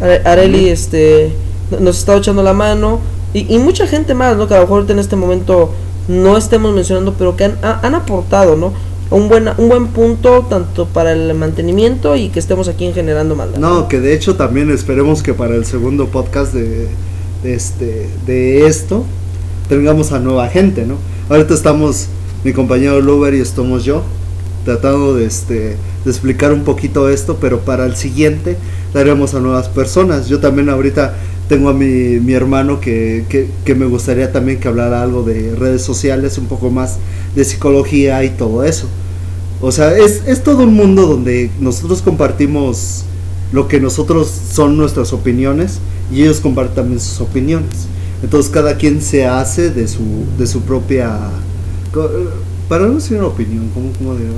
Speaker 1: Are- Areli, este, no- nos está echando la mano. Y, y mucha gente más, ¿no? Que a lo mejor en este momento no estemos mencionando, pero que han, ha- han aportado, ¿no? Un buen, un buen punto tanto para el mantenimiento y que estemos aquí en generando maldad.
Speaker 2: No, que de hecho también esperemos que para el segundo podcast de, este de esto tengamos a nueva gente, ¿no? Ahorita estamos mi compañero Luber y estamos yo tratando de este de explicar un poquito esto, pero para el siguiente daremos a nuevas personas. Yo también ahorita tengo a mi, mi hermano que, que me gustaría también que hablara algo de redes sociales, un poco más de psicología y todo eso. O sea, es, es todo un mundo donde nosotros compartimos lo que nosotros son nuestras opiniones y ellos comparten también sus opiniones. Entonces cada quien se hace de su, de su propia, co- para no decir una opinión, ¿cómo, cómo diría?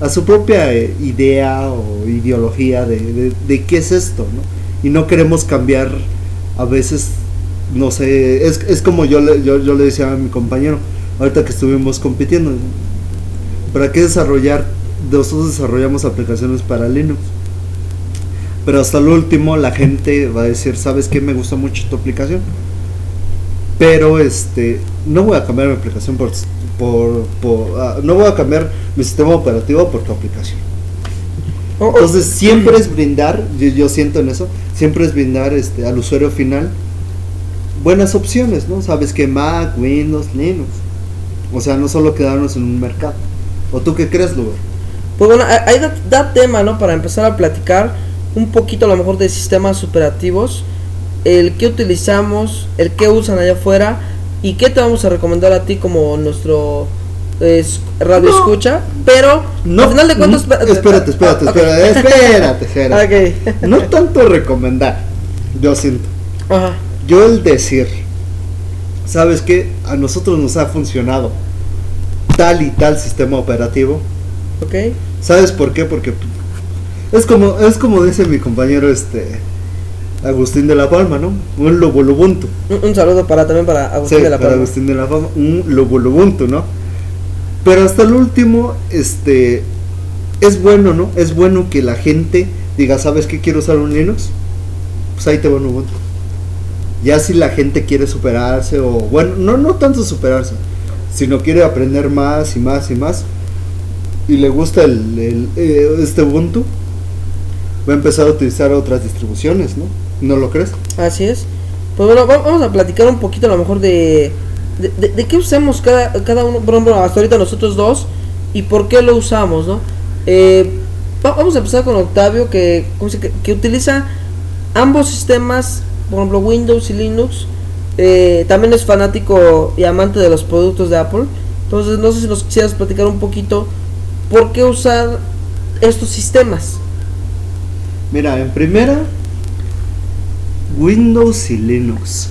Speaker 2: A su propia eh, idea o ideología de, de, de qué es esto, ¿no? Y no queremos cambiar a veces, no sé, es, es como yo le, yo, yo le decía a mi compañero, ahorita que estuvimos compitiendo, ¿para qué desarrollar? Nosotros desarrollamos aplicaciones para Linux. Pero hasta el último la gente va a decir, ¿sabes qué? Me gusta mucho tu aplicación. Pero este, no voy a cambiar mi aplicación por, por, por- ah, no voy a cambiar mi sistema operativo por tu aplicación.
Speaker 1: O- o-
Speaker 2: Entonces siempre es brindar, yo, yo siento en eso, siempre es brindar este, al usuario final buenas opciones, ¿no? Sabes que Mac, Windows, Linux. O sea, no solo quedarnos en un mercado. ¿O tú qué crees, Lugar?
Speaker 1: Pues bueno, ahí da, da tema, ¿no? Para empezar a platicar un poquito a lo mejor de sistemas operativos, el que utilizamos, el que usan allá afuera y qué te vamos a recomendar a ti como nuestro es, radio
Speaker 2: No.
Speaker 1: escucha, pero al final de cuentas...
Speaker 2: no, espérate, espérate,
Speaker 1: Ah,
Speaker 2: espérate, espérate, espérate.
Speaker 1: Ok.
Speaker 2: No tanto recomendar, yo siento.
Speaker 1: Ajá.
Speaker 2: Yo el decir, ¿sabes qué? A nosotros nos ha funcionado tal y tal sistema operativo.
Speaker 1: Ok.
Speaker 2: ¿Sabes por qué? Porque es como, es como dice mi compañero este Agustín de la Palma, ¿no? Un lobulubuntu.
Speaker 1: Un, un saludo para también para Agustín
Speaker 2: Sí,
Speaker 1: de la
Speaker 2: para
Speaker 1: Palma.
Speaker 2: Agustín de la Palma, un lobulubuntu, ¿no? Pero hasta el último, este, es bueno, ¿no? Es bueno que la gente diga, ¿sabes qué quiero usar un Linux? Pues ahí te va un Ubuntu. Ya si la gente quiere superarse o, bueno, no, no tanto superarse, sino quiere aprender más y más y más y le gusta el, el, eh, este Ubuntu, va a empezar a utilizar otras distribuciones, ¿no? ¿No lo crees?
Speaker 1: Así es. Pues bueno, va- vamos a platicar un poquito a lo mejor de, de, de- qué usamos cada, cada uno, por ejemplo, hasta ahorita nosotros dos, y por qué lo usamos, ¿no? Eh, va- vamos a empezar con Octavio, que, ¿cómo se- que, que utiliza ambos sistemas, por ejemplo, Windows y Linux. Eh, también es fanático y amante de los productos de Apple. Entonces, no sé si nos quisieras platicar un poquito por qué usar estos sistemas.
Speaker 2: Mira, en primera, Windows y Linux.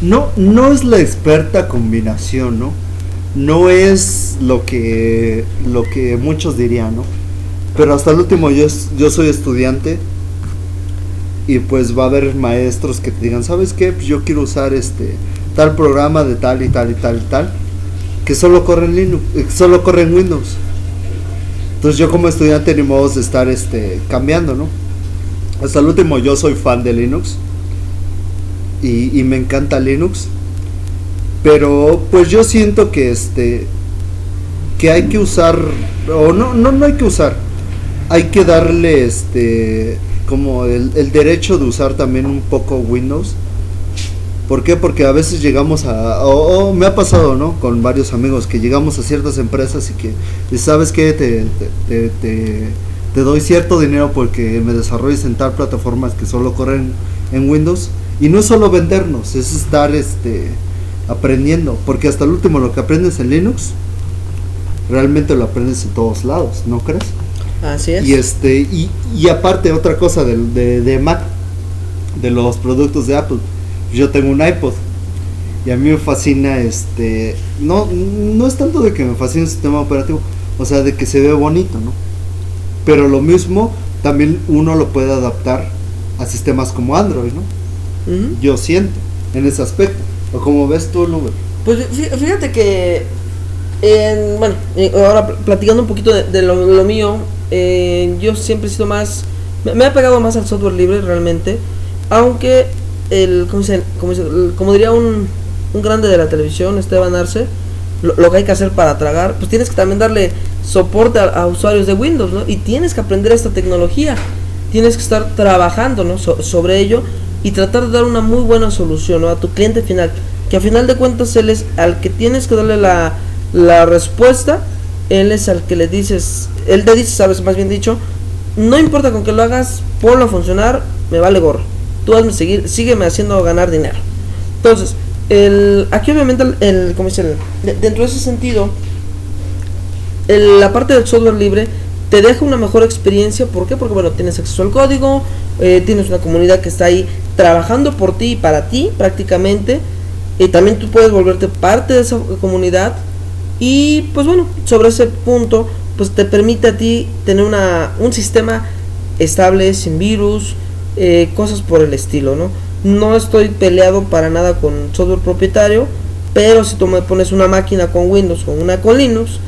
Speaker 2: No, no es la experta combinación, ¿no? No es lo que, lo que muchos dirían, ¿no? Pero hasta el último yo, soy estudiante y pues va a haber maestros que te digan, ¿sabes qué? Pues yo quiero usar este tal programa de tal y tal y tal y tal que solo corre en Linux, eh, solo corre en Windows. Entonces yo como estudiante ni modo de estar este cambiando, ¿no? Hasta el último yo soy fan de Linux y, y me encanta Linux. Pero pues yo siento que este que hay que usar o no no no hay que usar. Hay que darle este como el, el derecho de usar también un poco Windows. ¿Por qué? Porque a veces llegamos a, o, me ha pasado, ¿no? Con varios amigos que llegamos a ciertas empresas y que, ¿sabes qué? Te, te, te, te- te doy cierto dinero porque me desarrolles en tal plataformas que solo corren en Windows. Y no es solo vendernos, es estar este, aprendiendo. Porque hasta el último lo que aprendes en Linux, realmente lo aprendes en todos lados, ¿no crees?
Speaker 1: Así es.
Speaker 2: Y este y, y aparte otra cosa del- de, de Mac, de los productos de Apple. Yo tengo un iPod y a mí me fascina este no no es tanto de que me fascine el sistema operativo, o sea, de que se ve bonito, ¿no? Pero lo mismo también uno lo puede adaptar a sistemas como Android, ¿no? Yo siento en ese aspecto. O como ves tú, Luber.
Speaker 1: Pues fí- fíjate que, en- bueno, eh, ahora pl- platicando un poquito de, de lo, lo mío, eh, yo siempre he sido más, me, me ha pegado más al software libre realmente, aunque el, ¿cómo, se- cómo se- el- como diría un, un grande de la televisión, Esteban Arce, lo, que hay que hacer para tragar, pues tienes que también darle soporte a, usuarios de Windows, ¿no? Y tienes que aprender esta tecnología, tienes que estar trabajando, ¿no? So- sobre ello y tratar de dar una muy buena solución a tu cliente final, que a final de cuentas él es al que tienes que darle la, la respuesta, él es al que le dices, él te dice, sabes, más bien dicho, no importa con que lo hagas, ponlo a funcionar, me vale gorro. Tú hazme seguir, sígueme haciendo ganar dinero. Entonces, aquí obviamente el, el- ¿cómo dice? El- de- dentro de ese sentido, la parte del software libre te deja una mejor experiencia. ¿Por qué? Porque bueno, tienes acceso al código, eh, tienes una comunidad que está ahí trabajando por ti y para ti prácticamente. Y también tú puedes volverte parte de esa comunidad. Y pues bueno, sobre ese punto, pues te permite a ti tener una, un sistema estable, sin virus, eh, cosas por el estilo, ¿no? No estoy peleado para nada con software propietario, pero si tú me pones una máquina con Windows o una con Linux,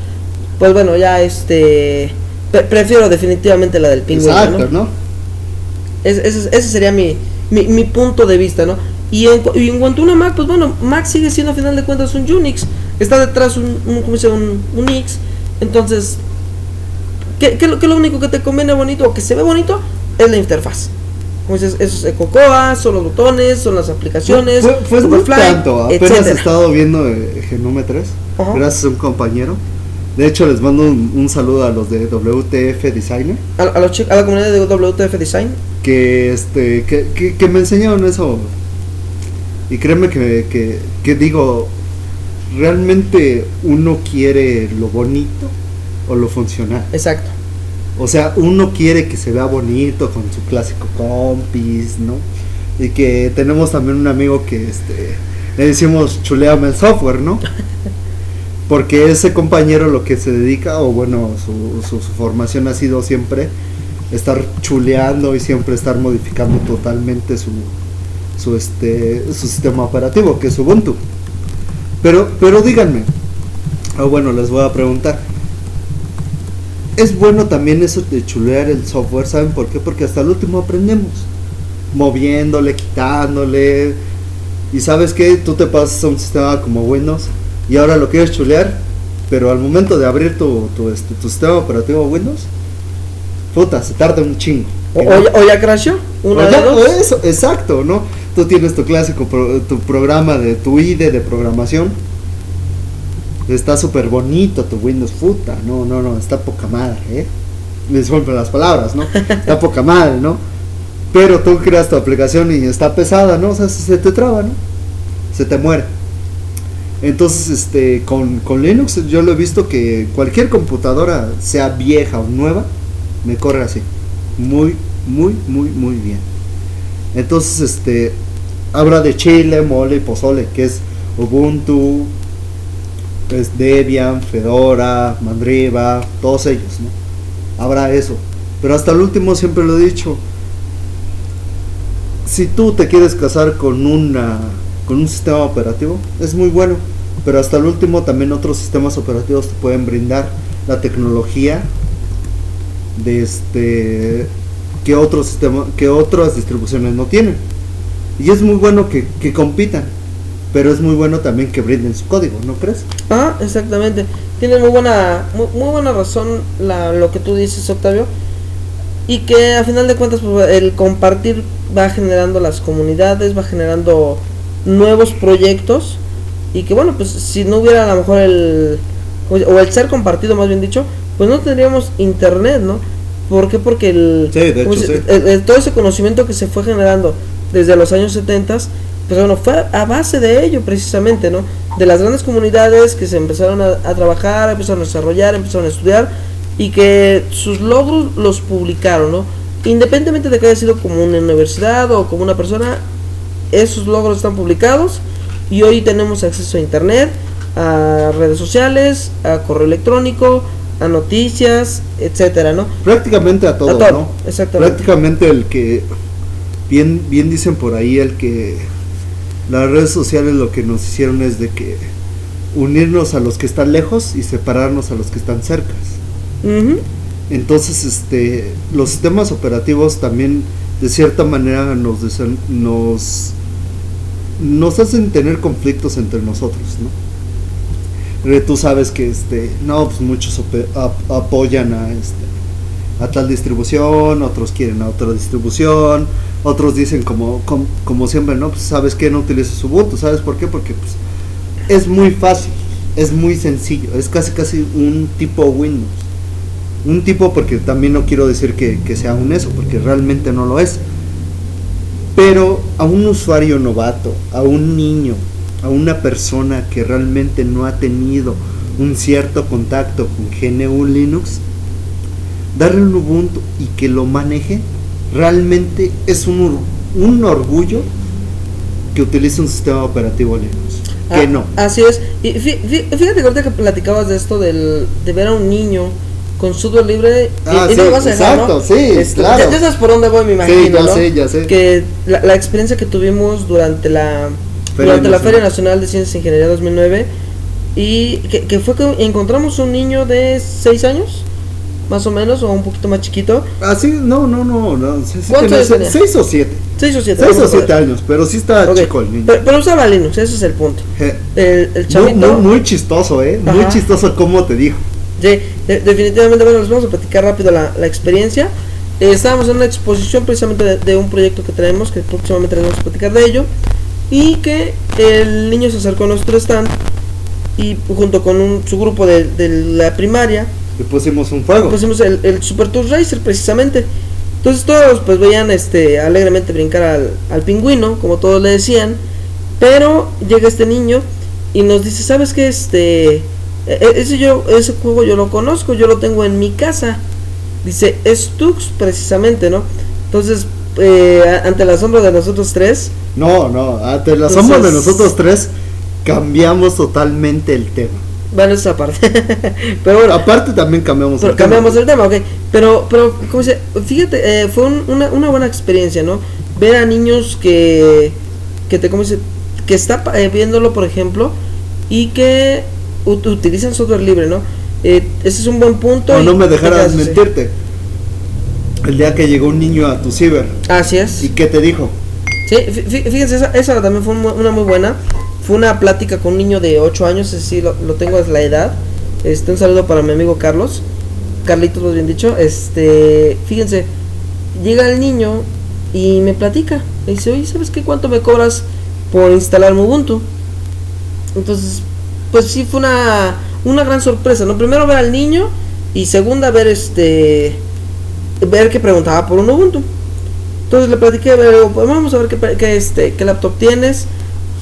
Speaker 1: pues bueno, ya este pre- prefiero definitivamente la del pingüino,
Speaker 2: Exacto,
Speaker 1: ¿no?
Speaker 2: ¿no?
Speaker 1: Es- ese, ese sería mi, mi, mi punto de vista, ¿no? Y en, cu- y en cuanto a una Mac, pues bueno, Mac sigue siendo a final de cuentas un Unix. Está detrás un, un, ¿cómo se llama? un, un X. Entonces, ¿qué, qué, lo- qué es lo único que te conviene bonito o que se ve bonito? Es la interfaz. Como dices, eso es Cocoa, son los botones, son las aplicaciones,
Speaker 2: Fue, fue
Speaker 1: Superfly,
Speaker 2: tanto, apenas he
Speaker 1: etcétera.
Speaker 2: estado viendo eh, Genome 3,
Speaker 1: Ajá.
Speaker 2: gracias a un compañero. De hecho, les mando un, un saludo a los de WTF Designer,
Speaker 1: A, a los a la comunidad de WTF Design.
Speaker 2: que, este, que, que, que me enseñaron eso. Y créeme que, que, que digo, realmente uno quiere lo bonito o lo funcional.
Speaker 1: Exacto.
Speaker 2: O sea, uno quiere que se vea bonito con su clásico compis, ¿no? Y que tenemos también un amigo que este le decimos chuleame el software, ¿no? Porque ese compañero lo que se dedica, o bueno, su, su, su formación ha sido siempre estar chuleando y siempre estar modificando totalmente su, su, este, su sistema operativo, que es Ubuntu. Pero, pero díganme, o bueno, les voy a preguntar, es bueno también eso de chulear el software, ¿saben por qué? Porque hasta el último aprendemos, moviéndole, quitándole, y sabes que tú te pasas a un sistema como Windows y ahora lo quieres chulear, pero al momento de abrir tu, tu, este, tu sistema operativo Windows, puta, se tarda un chingo.
Speaker 1: O, ya, o ya crashó. Una
Speaker 2: O
Speaker 1: de
Speaker 2: ya,
Speaker 1: dos.
Speaker 2: eso, exacto, ¿no? Tú tienes tu clásico, pro- tu programa de tu IDE de programación. Está súper bonito tu Windows, puta, no, no, no, está poca madre, ¿eh? Disculpen las palabras, ¿no? Está poca madre, ¿no? Pero tú creas tu aplicación y está pesada, ¿no? O sea, se te traba, ¿no? Se te muere. Entonces, este, con, con Linux yo lo he visto que cualquier computadora, sea vieja o nueva, me corre así. Muy, muy, muy, muy bien. Entonces, este, habla de chile, mole y pozole, que es Ubuntu, es Debian, Fedora, Mandriva, todos ellos, ¿no? Habrá eso. Pero hasta el último siempre lo he dicho. Si tú te quieres casar con una con un sistema operativo, es muy bueno. Pero hasta el último también otros sistemas operativos te pueden brindar la tecnología de este que otros sistemas que otras distribuciones no tienen y es muy bueno que, que compitan pero es muy bueno también que brinden su código no crees
Speaker 1: Ah, exactamente. Tienes muy buena, muy, muy buena razón la, lo que tú dices, Octavio. y que a final de cuentas pues, el compartir va generando las comunidades, va generando nuevos proyectos y que bueno, pues si no hubiera a lo mejor el o el ser compartido más bien dicho, pues no tendríamos internet, ¿no? ¿Por qué? Porque el,
Speaker 2: Sí, de hecho,
Speaker 1: ¿cómo se-
Speaker 2: sí.
Speaker 1: el- el- todo ese conocimiento que se fue generando desde los años 70, pues bueno, fue a base de ello precisamente, ¿no? De las grandes comunidades que se empezaron a, a trabajar, empezaron a desarrollar, empezaron a estudiar y que sus logros los publicaron, ¿no? Independientemente de que haya sido como una universidad o como una persona, esos logros están publicados y hoy tenemos acceso a internet, a redes sociales, a correo electrónico, a noticias, etcétera, ¿no?
Speaker 2: Prácticamente a todo,
Speaker 1: A todo,
Speaker 2: ¿no?
Speaker 1: exactamente.
Speaker 2: Prácticamente el que, bien, bien dicen por ahí, el que las redes sociales lo que nos hicieron es de que unirnos a los que están lejos y separarnos a los que están cercas.
Speaker 1: Ujú.
Speaker 2: Entonces, este, los sistemas operativos también de cierta manera nos, nos, nos hacen tener conflictos entre nosotros, ¿no? Tú sabes que, este, no, pues muchos apoyan a, este, a tal distribución, otros quieren a otra distribución, otros dicen como, com- como, siempre, no, pues sabes que no utilices Ubuntu, ¿sabes por qué? Porque pues es muy fácil, es muy sencillo, es casi casi un tipo Windows. Un tipo porque también no quiero decir que sea un eso, porque realmente no lo es. Pero a un usuario novato, a un niño, a una persona que realmente no ha tenido un cierto contacto con GNU Linux, darle un Ubuntu y que lo maneje, realmente es un, un orgullo que utilice un sistema operativo Linux. Que
Speaker 1: Ah,
Speaker 2: no.
Speaker 1: Así es. Y fí- fí- fíjate que ahorita que platicabas de esto del, de ver a un niño con software libre. y-
Speaker 2: Ah,
Speaker 1: y,
Speaker 2: sí,
Speaker 1: no lo vas a dejar, ¿no?
Speaker 2: exacto, sí,
Speaker 1: Este,
Speaker 2: claro.
Speaker 1: Ya, ya sabes por dónde voy, me imagino.
Speaker 2: Sí, ya
Speaker 1: ¿no?
Speaker 2: sé, ya sé.
Speaker 1: Que la, la experiencia que tuvimos durante la
Speaker 2: Feria
Speaker 1: durante la. Feria Nacional de Ciencias e Ingeniería 2009 y que, que fue que encontramos un niño de 6 años, más o menos, o un poquito más chiquito,
Speaker 2: Así, no, no, no, no. sí, sí
Speaker 1: ¿Cuántos años
Speaker 2: se-
Speaker 1: tenía?
Speaker 2: Seis o siete.
Speaker 1: 6 o 7.
Speaker 2: Seis o siete años, pero sí está
Speaker 1: Ok,
Speaker 2: chico el niño.
Speaker 1: Pero, pero usaba Linux, ese es el punto. El, el
Speaker 2: Muy,
Speaker 1: chavito.
Speaker 2: muy, muy chistoso, ¿eh? Muy
Speaker 1: Ajá.
Speaker 2: chistoso cómo te dijo.
Speaker 1: Sí, de- definitivamente, bueno, les vamos a platicar rápido la, la experiencia. Eh, estábamos en una exposición precisamente de, de un proyecto que traemos, que próximamente les vamos a platicar de ello. Y que el niño se acercó a nuestro stand y junto con un- su grupo de, de la primaria
Speaker 2: Le pusimos un fuego.
Speaker 1: pusimos el, el Super Tour Racer precisamente. Entonces todos pues veían este alegremente brincar al, al pingüino, como todos le decían. Pero llega este niño y nos dice, ¿sabes qué? Este, e- e- ese, yo, ese juego yo lo conozco, yo lo tengo en mi casa. Dice, es Tux precisamente, ¿no? Entonces, eh, ante el asombro de nosotros tres,
Speaker 2: No, no, ante el asombro de
Speaker 1: Entonces-
Speaker 2: nosotros tres, cambiamos totalmente el tema.
Speaker 1: bueno, esa parte. pero bueno,
Speaker 2: Aparte también cambiamos
Speaker 1: Pero
Speaker 2: el tema.
Speaker 1: cambiamos el tema, ok. Pero, pero, ¿cómo se Fíjate, eh, fue un- una, una buena experiencia, ¿no? Ver a niños que, que te, ¿cómo se Que está eh, viéndolo, por ejemplo, y que ut- utilizan software libre, ¿no? Eh, ese es un buen punto.
Speaker 2: O no me
Speaker 1: así.
Speaker 2: mentirte. El día que llegó un niño a tu ciber,
Speaker 1: Así es.
Speaker 2: ¿y qué te dijo?
Speaker 1: Sí, fí- fí- fíjense, esa, esa también fue una muy buena. Fue una plática con un niño de 8 años, ese sí lo, lo tengo es la edad. Este, un saludo para mi amigo Carlos. Carlitos, más bien dicho. Este, fíjense, llega el niño y me platica. Me dice, oye, ¿sabes qué? ¿Cuánto me cobras por instalar Ubuntu? Entonces, pues sí fue una, una gran sorpresa, ¿no? Primero ver al niño y segunda ver este ver que preguntaba por un Ubuntu. Entonces le platiqué, pues vamos a ver qué, qué, este, qué laptop tienes.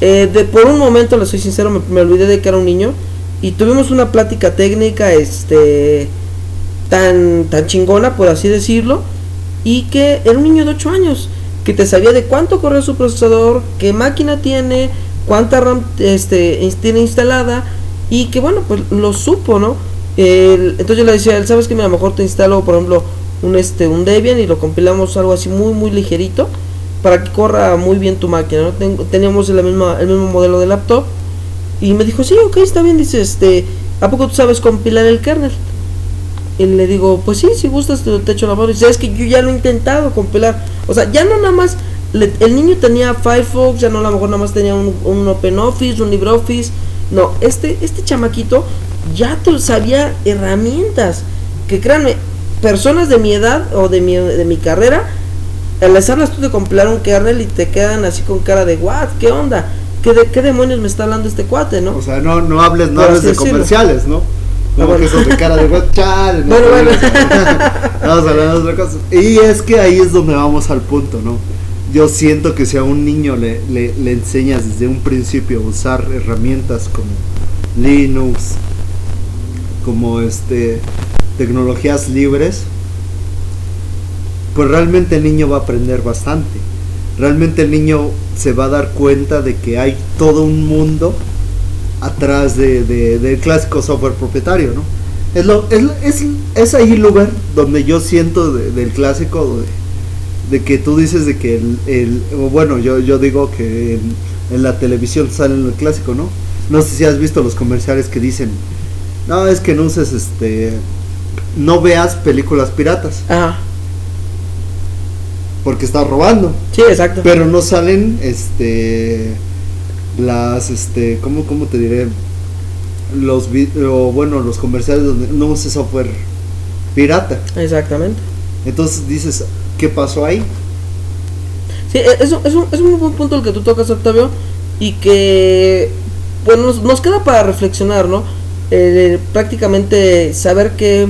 Speaker 1: Eh, de, por un momento, le soy sincero, me, olvidé de que era un niño. Y tuvimos una plática técnica este tan, tan chingona, por así decirlo. Y que era un niño de 8 años. Que te sabía de cuánto corre su procesador, qué máquina tiene, cuánta RAM este, tiene instalada. Y que bueno, pues lo supo, ¿no? Entonces yo le decía, él, ¿sabes que A lo mejor te instalo, por ejemplo, un este un Debian y lo compilamos algo así muy muy ligerito para que corra muy bien tu máquina ¿no? Ten- teníamos la misma, el mismo modelo de laptop y me dijo sí ok está bien dice este a poco tú sabes compilar el kernel y le digo pues sí si gustas te, te echo la mano y dice es que yo ya lo he intentado compilar o sea ya no nada más le- el niño tenía Firefox ya no a lo mejor nada más tenía un, un OpenOffice un LibreOffice. No este este chamaquito ya sabía herramientas que créanme personas de mi edad o de mi, de mi carrera, les hablas tú de comprar un kernel y te quedan así con cara de, what, ¿qué onda? ¿Qué, de, ¿Qué demonios me está hablando este cuate, no?
Speaker 2: O sea, no, no hables, no hables de
Speaker 1: decirlo.
Speaker 2: comerciales, ¿no?
Speaker 1: Ah,
Speaker 2: Como
Speaker 1: bueno.
Speaker 2: que de cara de web, chale, no,
Speaker 1: Bueno, bueno.
Speaker 2: Vamos a hablar de otra cosa. Y es que ahí es donde vamos al punto, ¿no? Yo siento que si a un niño le, le, le enseñas desde un principio a usar herramientas como Linux, como este tecnologías libres, pues realmente el niño va a aprender bastante. Realmente el niño se va a dar cuenta de que hay todo un mundo atrás de, de- del clásico software propietario, ¿no? Es, lo, es, ahí el lugar donde yo siento de- del clásico de, que tú dices de que el, bueno, yo, digo que en, en la televisión sale el clásico, ¿no? No sé si has visto los comerciales que dicen, no, es que no uses este, no veas películas piratas,
Speaker 1: Ajá,
Speaker 2: porque estás robando.
Speaker 1: sí, exacto.
Speaker 2: Pero no salen este las este ¿cómo, cómo te diré? Los o bueno, los comerciales donde no uses software pirata.
Speaker 1: Exactamente.
Speaker 2: Entonces dices, ¿qué pasó ahí?
Speaker 1: Sí, e- es, un- es, un, es un buen punto el que tú tocas, Octavio, y que, bueno, nos, nos queda para reflexionar, ¿no? Eh, prácticamente saber qué,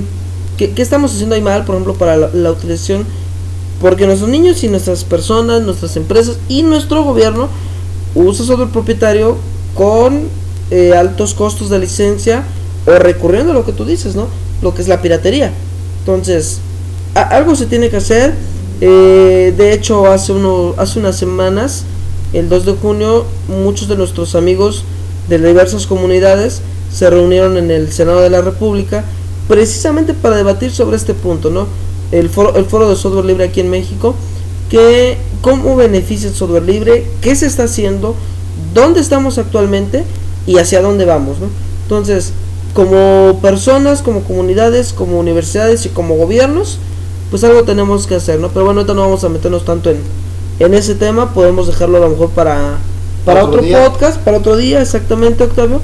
Speaker 1: qué, estamos haciendo ahí mal, por ejemplo, para la, utilización, porque nuestros niños y nuestras personas, nuestras empresas y nuestro gobierno usa software propietario con eh, altos costos de licencia o recurriendo a lo que tú dices, ¿no? Lo que es la piratería. Entonces, algo se tiene que hacer. Eh, de hecho, hace, uno, hace unas semanas, el 2 de junio, muchos de nuestros amigos de diversas comunidades se reunieron en el Senado de la República precisamente para debatir sobre este punto, ¿no? El foro, el foro de software libre aquí en México, que cómo beneficia el software libre, qué se está haciendo, dónde estamos actualmente y hacia dónde vamos, ¿no? Entonces, como personas, como comunidades, como universidades y como gobiernos, pues algo tenemos que hacer, ¿no? Pero bueno, ahorita no vamos a meternos tanto en, en ese tema, podemos dejarlo a lo mejor para, para
Speaker 2: Otro
Speaker 1: podcast, para otro día, exactamente, Octavio.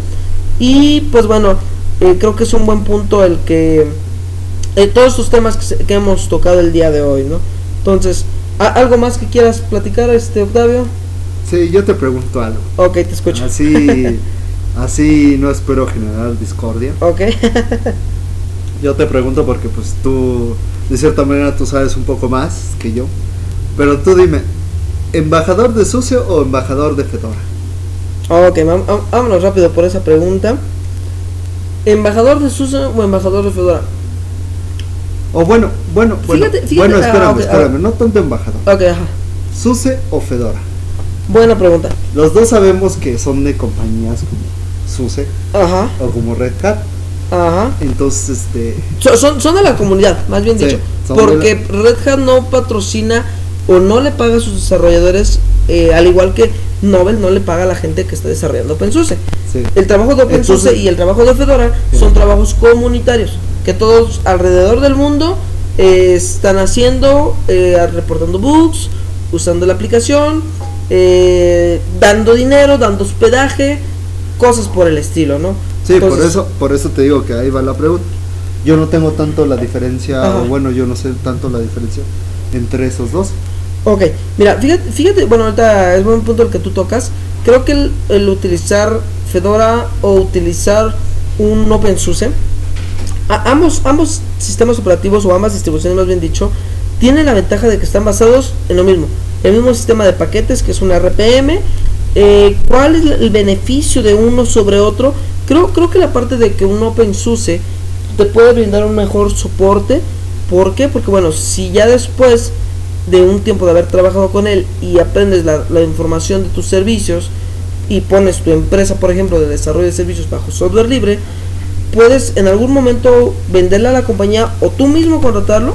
Speaker 1: Y pues bueno, eh, creo que es un buen punto el que eh, todos estos temas que, que hemos tocado el día de hoy, ¿no? Entonces, ¿a- ¿algo más que quieras platicar, este Octavio?
Speaker 2: Sí, yo te pregunto algo.
Speaker 1: Ok, te escucho.
Speaker 2: Así así no espero generar discordia.
Speaker 1: Ok.
Speaker 2: Yo te pregunto porque pues tú de cierta manera tú sabes un poco más que yo. Pero tú dime, ¿embajador de sucio o embajador de Fedora?
Speaker 1: ok, vámonos rápido por esa pregunta. ¿Embajador de SUSE o embajador de Fedora?
Speaker 2: O bueno, bueno, bueno,
Speaker 1: Fíjate- fíjate-
Speaker 2: bueno,
Speaker 1: ah,
Speaker 2: espérame,
Speaker 1: ok,
Speaker 2: espérame,
Speaker 1: ah.
Speaker 2: no tanto embajador.
Speaker 1: Ok, ajá.
Speaker 2: SUSE o Fedora.
Speaker 1: Buena pregunta.
Speaker 2: Los dos sabemos que son de compañías como SUSE
Speaker 1: Ajá,
Speaker 2: o como Red Hat.
Speaker 1: ajá.
Speaker 2: Entonces, este,
Speaker 1: So- son, son de la comunidad, más bien
Speaker 2: Sí,
Speaker 1: dicho. Porque Red Hat no patrocina o no le paga a sus desarrolladores, eh, al igual que Nobel no le paga a la gente que está desarrollando OpenSUSE.
Speaker 2: sí.
Speaker 1: El trabajo de OpenSUSE
Speaker 2: Entonces-
Speaker 1: y el trabajo de Fedora
Speaker 2: Sí.
Speaker 1: son trabajos comunitarios que todos alrededor del mundo eh, están haciendo, eh, reportando bugs, usando la aplicación, eh, dando dinero, dando hospedaje, cosas por el estilo, ¿no?
Speaker 2: Sí, por eso, por eso te digo que ahí va la pregunta. Yo no tengo tanto la diferencia,
Speaker 1: Ajá.
Speaker 2: o bueno, yo no sé tanto la diferencia entre esos dos.
Speaker 1: Ok, mira, fíjate, fíjate, bueno, ahorita es buen punto el que tú tocas. Creo que el, utilizar Fedora o utilizar un OpenSUSE, a- ambos, ambos sistemas operativos o ambas distribuciones, más bien dicho, tienen la ventaja de que están basados en lo mismo. El mismo sistema de paquetes que es un RPM. Eh, ¿Cuál es el beneficio de uno sobre otro? Creo, creo que la parte de que un OpenSUSE te puede brindar un mejor soporte. ¿Por qué? Porque bueno, si ya después de un tiempo de haber trabajado con él y aprendes la, la información de tus servicios y pones tu empresa, por ejemplo, de desarrollo de servicios bajo software libre, puedes en algún momento venderle a la compañía o tú mismo contratarlo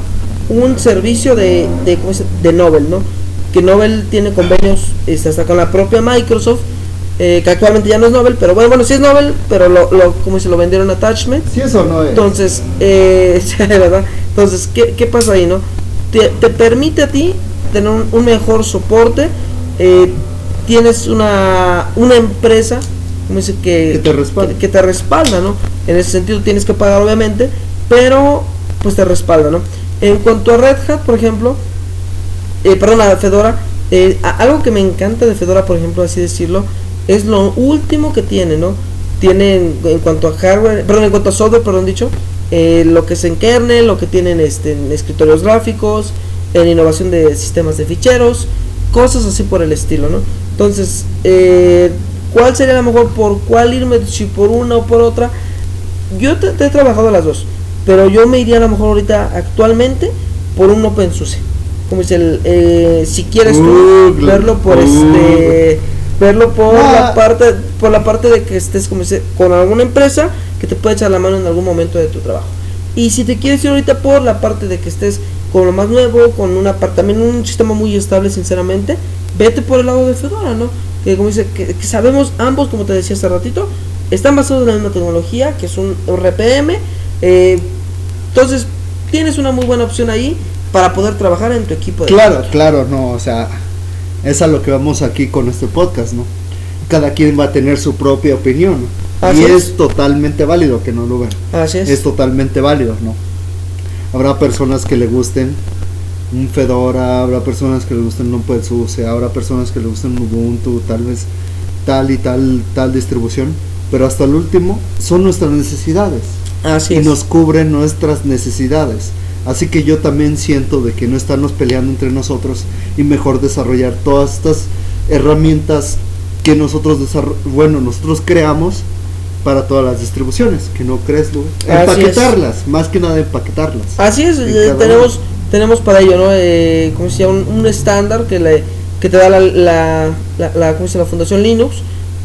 Speaker 1: un servicio de, de, ¿cómo se- de Nobel, ¿no? Que Nobel tiene convenios este, hasta con la propia Microsoft, eh, que actualmente ya no es Nobel, pero bueno, bueno, sí es Nobel, pero lo, lo, como se lo vendieron attachment.
Speaker 2: Si eso no es.
Speaker 1: Entonces, eh, sí, ¿verdad? Entonces, ¿qué, qué pasa ahí, no? Te, te permite a ti tener un, un mejor soporte, eh, tienes una, una empresa, como dice, que,
Speaker 2: Que te respalda.
Speaker 1: que, que te respalda, ¿no? En ese sentido tienes que pagar, obviamente, pero pues te respalda, ¿no? En cuanto a Red Hat, por ejemplo, eh, perdón, a Fedora, eh, a- algo que me encanta de Fedora, por ejemplo, así decirlo, es lo último que tiene, ¿no? Tiene en, en cuanto a hardware, perdón, en cuanto a software, perdón dicho, eh, lo que es en kernel, lo que tienen este, en escritorios gráficos, en innovación de sistemas de ficheros, cosas así por el estilo, ¿no? Entonces, eh, ¿cuál sería la mejor? ¿Por cuál irme? Si por una o por otra. Yo te, te he trabajado las dos, pero yo me iría a lo mejor ahorita actualmente por un OpenSUSE. Como dice el, eh, si quieres tú verlo por este verlo por la parte por la parte de que estés como dice, con alguna empresa que te pueda echar la mano en algún momento de tu trabajo. Y si te quieres ir ahorita por la parte de que estés con lo más nuevo, con una también un sistema muy estable sinceramente, vete por el lado de Fedora, ¿no? Que como dice que, que sabemos ambos, como te decía hace ratito, están basados en la misma tecnología, que es un RPM. eh, entonces, tienes una muy buena opción ahí para poder trabajar en tu equipo de
Speaker 2: Claro,
Speaker 1: trabajo.
Speaker 2: claro, no, o sea, es a lo que vamos aquí con este podcast, ¿no? Cada quien va a tener su propia opinión, ¿no?
Speaker 1: Así
Speaker 2: y
Speaker 1: es.
Speaker 2: es. totalmente válido que no lo vean.
Speaker 1: Así es.
Speaker 2: Es totalmente válido, ¿no? Habrá personas que le gusten un Fedora, habrá personas que le gusten un OpenSUSE, habrá personas que le gusten un Ubuntu, tal vez tal y tal tal distribución, pero hasta el último son nuestras necesidades
Speaker 1: Así
Speaker 2: y
Speaker 1: es.
Speaker 2: nos cubren nuestras necesidades. Así que yo también siento de que no estarnos peleando entre nosotros y mejor desarrollar todas estas herramientas que nosotros bueno, nosotros creamos para todas las distribuciones, que no crees,
Speaker 1: es.
Speaker 2: Empaquetarlas, más que nada empaquetarlas.
Speaker 1: Así es, eh, tenemos
Speaker 2: uno.
Speaker 1: tenemos para ello, ¿no? Eh, como se llama? Un, un estándar que le que te da la la, la, la, ¿cómo se llama? la Fundación Linux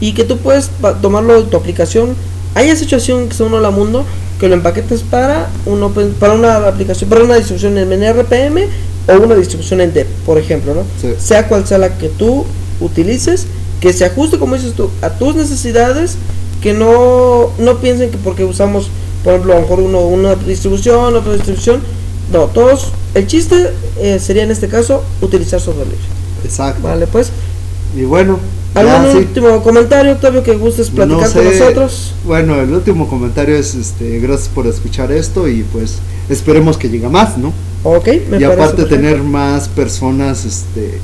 Speaker 1: y que tú puedes tomarlo de tu aplicación. Hay esa situación que son uno la mundo que lo empaquetes para un open- para una aplicación, para una distribución en RPM o una distribución en DEP, por ejemplo, ¿no?
Speaker 2: Sí.
Speaker 1: Sea cual sea la que tú utilices, que se ajuste, como dices tú, a tus necesidades, que no, no piensen que porque usamos, por ejemplo, a lo mejor uno, una distribución, otra distribución, no, todos, el chiste eh, sería en este caso utilizar software libre.
Speaker 2: Exacto.
Speaker 1: Vale, pues,
Speaker 2: Y bueno,
Speaker 1: ¿algún
Speaker 2: ya, sí.
Speaker 1: último comentario, Octavio, que gustes platicar
Speaker 2: No
Speaker 1: con
Speaker 2: sé.
Speaker 1: nosotros?
Speaker 2: Bueno, el último comentario es este gracias por escuchar esto y pues esperemos que llegue más, ¿no?
Speaker 1: Ok, me
Speaker 2: y aparte
Speaker 1: perfecto.
Speaker 2: tener más personas este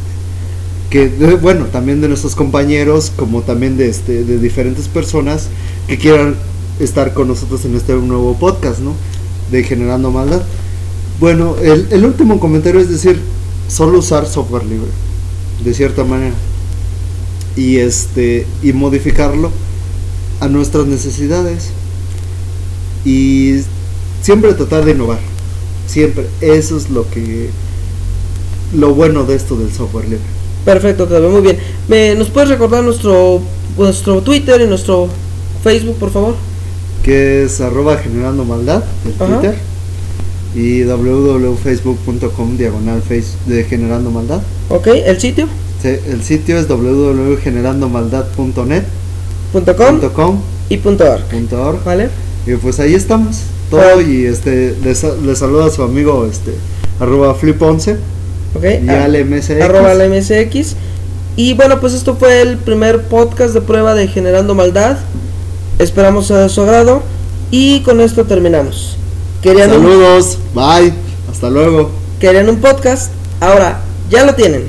Speaker 2: que de- bueno también de nuestros compañeros como también de este de diferentes personas que quieran estar con nosotros en este nuevo podcast no de generando maldad bueno el, el último comentario es decir solo usar software libre de cierta manera y este y modificarlo a nuestras necesidades. Y siempre tratar de innovar. Siempre. Eso es lo que lo bueno de esto del software libre.
Speaker 1: Perfecto, Octavio, muy bien. ¿Me, ¿Nos puedes recordar nuestro, nuestro Twitter y nuestro Facebook, por favor?
Speaker 2: que es arroba generando maldad el twitter y www.facebook.com diagonal face de generando maldad.
Speaker 1: Ok, el sitio,
Speaker 2: Sí, el sitio es www.generandomaldad.net
Speaker 1: com y punto org,
Speaker 2: punto org.
Speaker 1: ¿vale?
Speaker 2: y pues ahí estamos todo y este les, les saluda a su amigo este arroba flip11
Speaker 1: Ok,
Speaker 2: y
Speaker 1: a-
Speaker 2: al MSX.
Speaker 1: arroba MSX. Y bueno, pues esto fue el primer podcast de prueba de Generando Maldad. Esperamos a su agrado. Y con esto terminamos. Querían un,
Speaker 2: saludos bye hasta luego
Speaker 1: querían un podcast, ahora ya lo tienen.